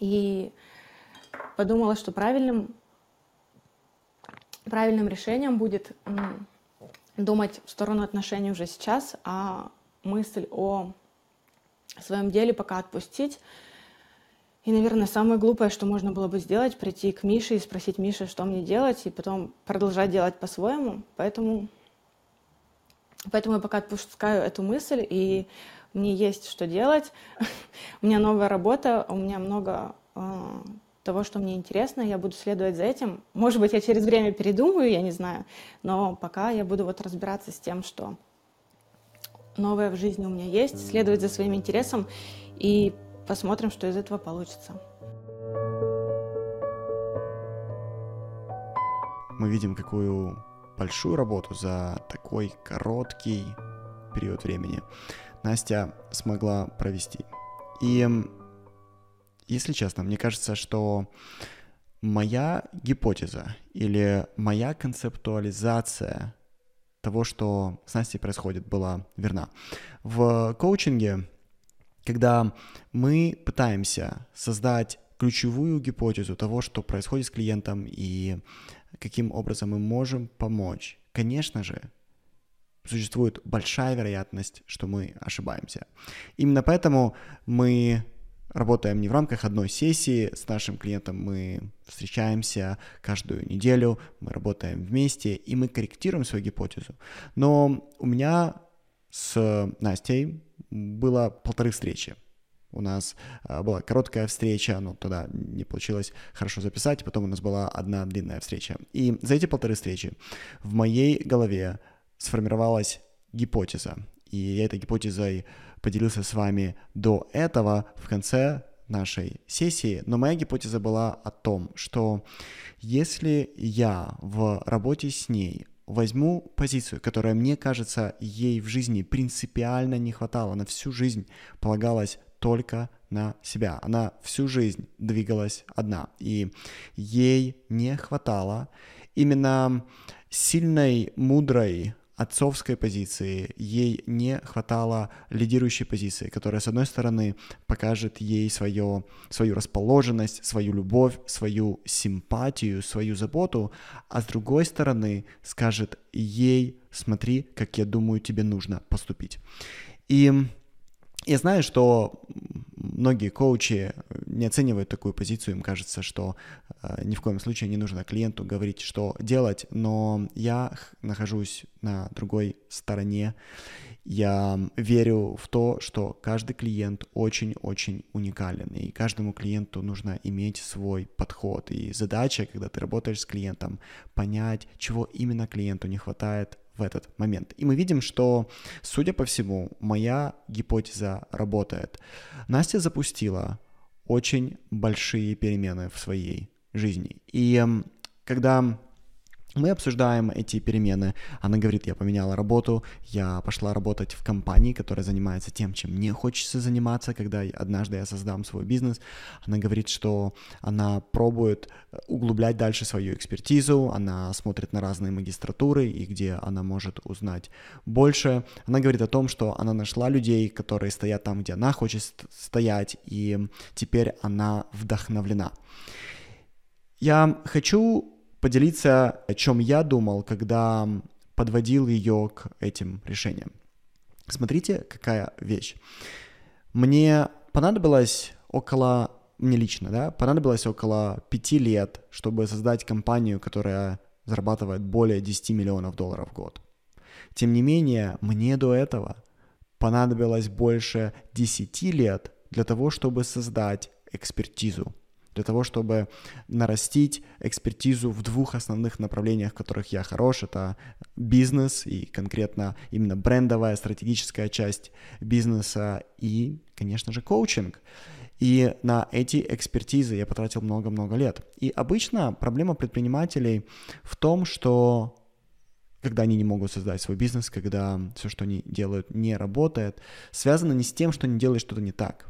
И подумала, что правильным правильным решением будет думать в сторону отношений уже сейчас, а мысль о своем деле пока отпустить. И, наверное, самое глупое, что можно было бы сделать, прийти к Мише и спросить Мише, что мне делать, и потом продолжать делать по-своему. Поэтому, поэтому я пока отпускаю эту мысль, и мне есть что делать. у меня новая работа, у меня много а, того, что мне интересно, я буду следовать за этим. Может быть, я через время передумаю, я не знаю, но пока я буду вот разбираться с тем, что новое в жизни у меня есть, следовать за своим интересом и посмотрим, что из этого получится. Мы видим, какую большую работу за такой короткий период времени Настя смогла провести. И если честно, мне кажется, что моя гипотеза или моя концептуализация того, что с Настей происходит, была верна. В коучинге, когда мы пытаемся создать ключевую гипотезу того, что происходит с клиентом и каким образом мы можем помочь, конечно же, существует большая вероятность, что мы ошибаемся. Именно поэтому мы работаем не в рамках одной сессии с нашим клиентом, мы встречаемся каждую неделю, мы работаем вместе, и мы корректируем свою гипотезу. Но у меня с Настей было полторы встречи. У нас а, была короткая встреча, но тогда не получилось хорошо записать, потом у нас была одна длинная встреча. И за эти полторы встречи в моей голове сформировалась гипотеза. И я этой гипотезой поделился с вами до этого в конце нашей сессии, но моя гипотеза была о том, что если я в работе с ней возьму позицию, которая мне кажется ей в жизни принципиально не хватало, на всю жизнь полагалась только на себя. Она всю жизнь двигалась одна, и ей не хватало именно сильной, мудрой, отцовской позиции, ей не хватало лидирующей позиции, которая, с одной стороны, покажет ей свое, свою расположенность, свою любовь, свою симпатию, свою заботу, а с другой стороны, скажет ей, смотри, как я думаю, тебе нужно поступить. И я знаю, что многие коучи не оценивают такую позицию, им кажется, что э, ни в коем случае не нужно клиенту говорить, что делать, но я нахожусь на другой стороне. Я верю в то, что каждый клиент очень-очень уникален, и каждому клиенту нужно иметь свой подход. И задача, когда ты работаешь с клиентом, понять, чего именно клиенту не хватает в этот момент. И мы видим, что, судя по всему, моя гипотеза работает. Настя запустила очень большие перемены в своей жизни. И когда мы обсуждаем эти перемены. Она говорит, я поменяла работу, я пошла работать в компании, которая занимается тем, чем мне хочется заниматься, когда однажды я создам свой бизнес. Она говорит, что она пробует э, углублять дальше свою экспертизу, она смотрит на разные магистратуры и где она может узнать больше. Она говорит о том, что она нашла людей, которые стоят там, где она хочет стоять, и теперь она вдохновлена. Я хочу поделиться, о чем я думал, когда подводил ее к этим решениям. Смотрите, какая вещь. Мне понадобилось около, мне лично, да, понадобилось около пяти лет, чтобы создать компанию, которая зарабатывает более 10 миллионов долларов в год. Тем не менее, мне до этого понадобилось больше 10 лет для того, чтобы создать экспертизу, для того, чтобы нарастить экспертизу в двух основных направлениях, в которых я хорош. Это бизнес и конкретно именно брендовая, стратегическая часть бизнеса и, конечно же, коучинг. И на эти экспертизы я потратил много-много лет. И обычно проблема предпринимателей в том, что когда они не могут создать свой бизнес, когда все, что они делают, не работает, связано не с тем, что они делают что-то не так.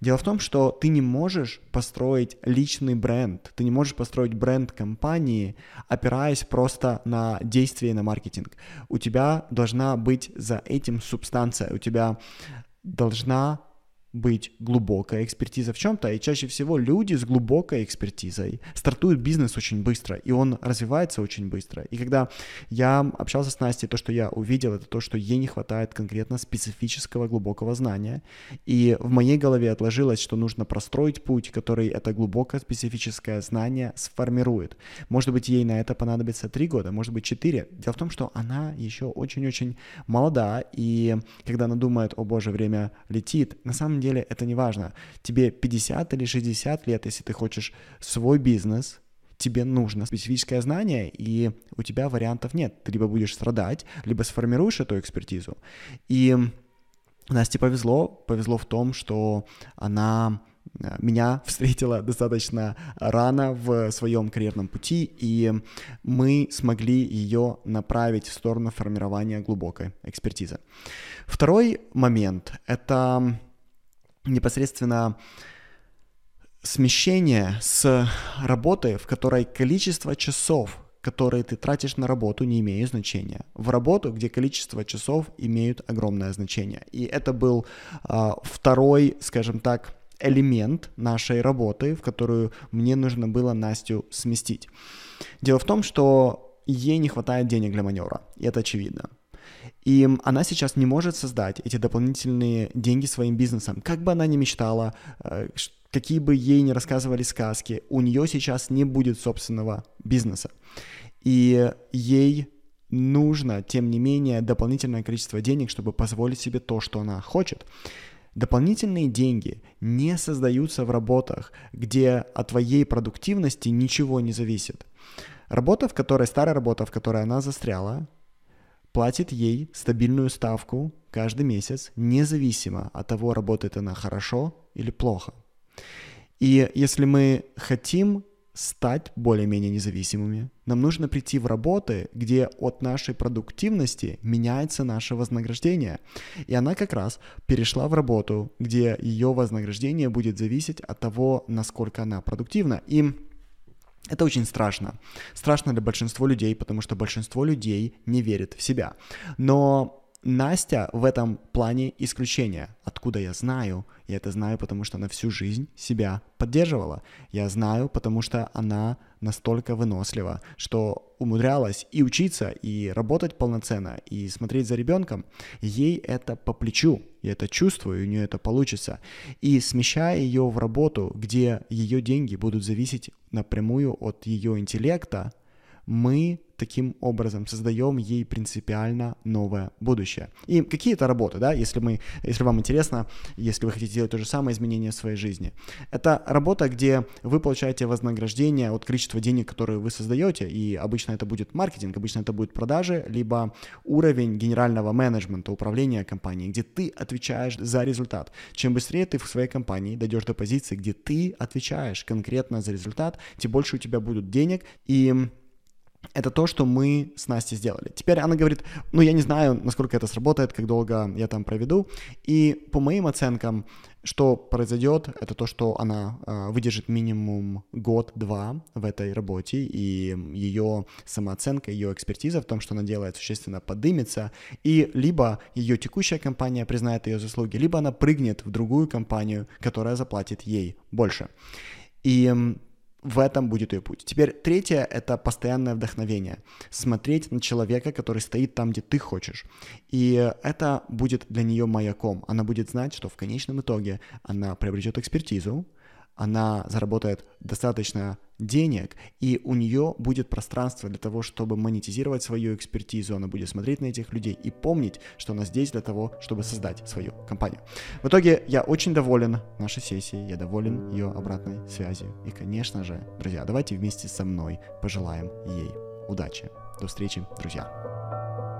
Дело в том, что ты не можешь построить личный бренд, ты не можешь построить бренд компании, опираясь просто на действие на маркетинг. У тебя должна быть за этим субстанция, у тебя должна быть глубокая экспертиза в чем-то, и чаще всего люди с глубокой экспертизой стартуют бизнес очень быстро, и он развивается очень быстро. И когда я общался с Настей, то, что я увидел, это то, что ей не хватает конкретно специфического глубокого знания, и в моей голове отложилось, что нужно простроить путь, который это глубокое специфическое знание сформирует. Может быть, ей на это понадобится три года, может быть, четыре. Дело в том, что она еще очень-очень молода, и когда она думает, о боже, время летит, на самом деле это не важно. Тебе 50 или 60 лет, если ты хочешь свой бизнес, тебе нужно специфическое знание, и у тебя вариантов нет. Ты либо будешь страдать, либо сформируешь эту экспертизу. И Насте повезло, повезло в том, что она э, меня встретила достаточно рано в своем карьерном пути, и мы смогли ее направить в сторону формирования глубокой экспертизы. Второй момент — это непосредственно смещение с работы, в которой количество часов, которые ты тратишь на работу, не имеют значения, в работу, где количество часов имеют огромное значение. И это был а, второй, скажем так, элемент нашей работы, в которую мне нужно было Настю сместить. Дело в том, что ей не хватает денег для маневра, и это очевидно. И она сейчас не может создать эти дополнительные деньги своим бизнесом. Как бы она ни мечтала, э, какие бы ей ни рассказывали сказки, у нее сейчас не будет собственного бизнеса. И ей нужно, тем не менее, дополнительное количество денег, чтобы позволить себе то, что она хочет. Дополнительные деньги не создаются в работах, где от твоей продуктивности ничего не зависит. Работа, в которой, старая работа, в которой она застряла, платит ей стабильную ставку каждый месяц, независимо от того, работает она хорошо или плохо. И если мы хотим стать более-менее независимыми, нам нужно прийти в работы, где от нашей продуктивности меняется наше вознаграждение. И она как раз перешла в работу, где ее вознаграждение будет зависеть от того, насколько она продуктивна. И это очень страшно. Страшно для большинства людей, потому что большинство людей не верит в себя. Но Настя в этом плане исключение. Откуда я знаю? Я это знаю, потому что она всю жизнь себя поддерживала. Я знаю, потому что она настолько вынослива, что умудрялась и учиться, и работать полноценно, и смотреть за ребенком. Ей это по плечу. Я это чувствую, у нее это получится. И смещая ее в работу, где ее деньги будут зависеть напрямую от ее интеллекта, мы таким образом создаем ей принципиально новое будущее. И какие это работы, да, если, мы, если вам интересно, если вы хотите делать то же самое изменение в своей жизни. Это работа, где вы получаете вознаграждение от количества денег, которые вы создаете, и обычно это будет маркетинг, обычно это будет продажи, либо уровень генерального менеджмента, управления компанией, где ты отвечаешь за результат. Чем быстрее ты в своей компании дойдешь до позиции, где ты отвечаешь конкретно за результат, тем больше у тебя будут денег, и это то, что мы с Настей сделали. Теперь она говорит, ну я не знаю, насколько это сработает, как долго я там проведу. И по моим оценкам, что произойдет, это то, что она э, выдержит минимум год-два в этой работе, и ее самооценка, ее экспертиза в том, что она делает, существенно подымется, и либо ее текущая компания признает ее заслуги, либо она прыгнет в другую компанию, которая заплатит ей больше. И в этом будет ее путь. Теперь третье — это постоянное вдохновение. Смотреть на человека, который стоит там, где ты хочешь. И это будет для нее маяком. Она будет знать, что в конечном итоге она приобретет экспертизу, она заработает достаточно денег, и у нее будет пространство для того, чтобы монетизировать свою экспертизу, она будет смотреть на этих людей и помнить, что она здесь для того, чтобы создать свою компанию. В итоге я очень доволен нашей сессией, я доволен ее обратной связью. И, конечно же, друзья, давайте вместе со мной пожелаем ей удачи. До встречи, друзья.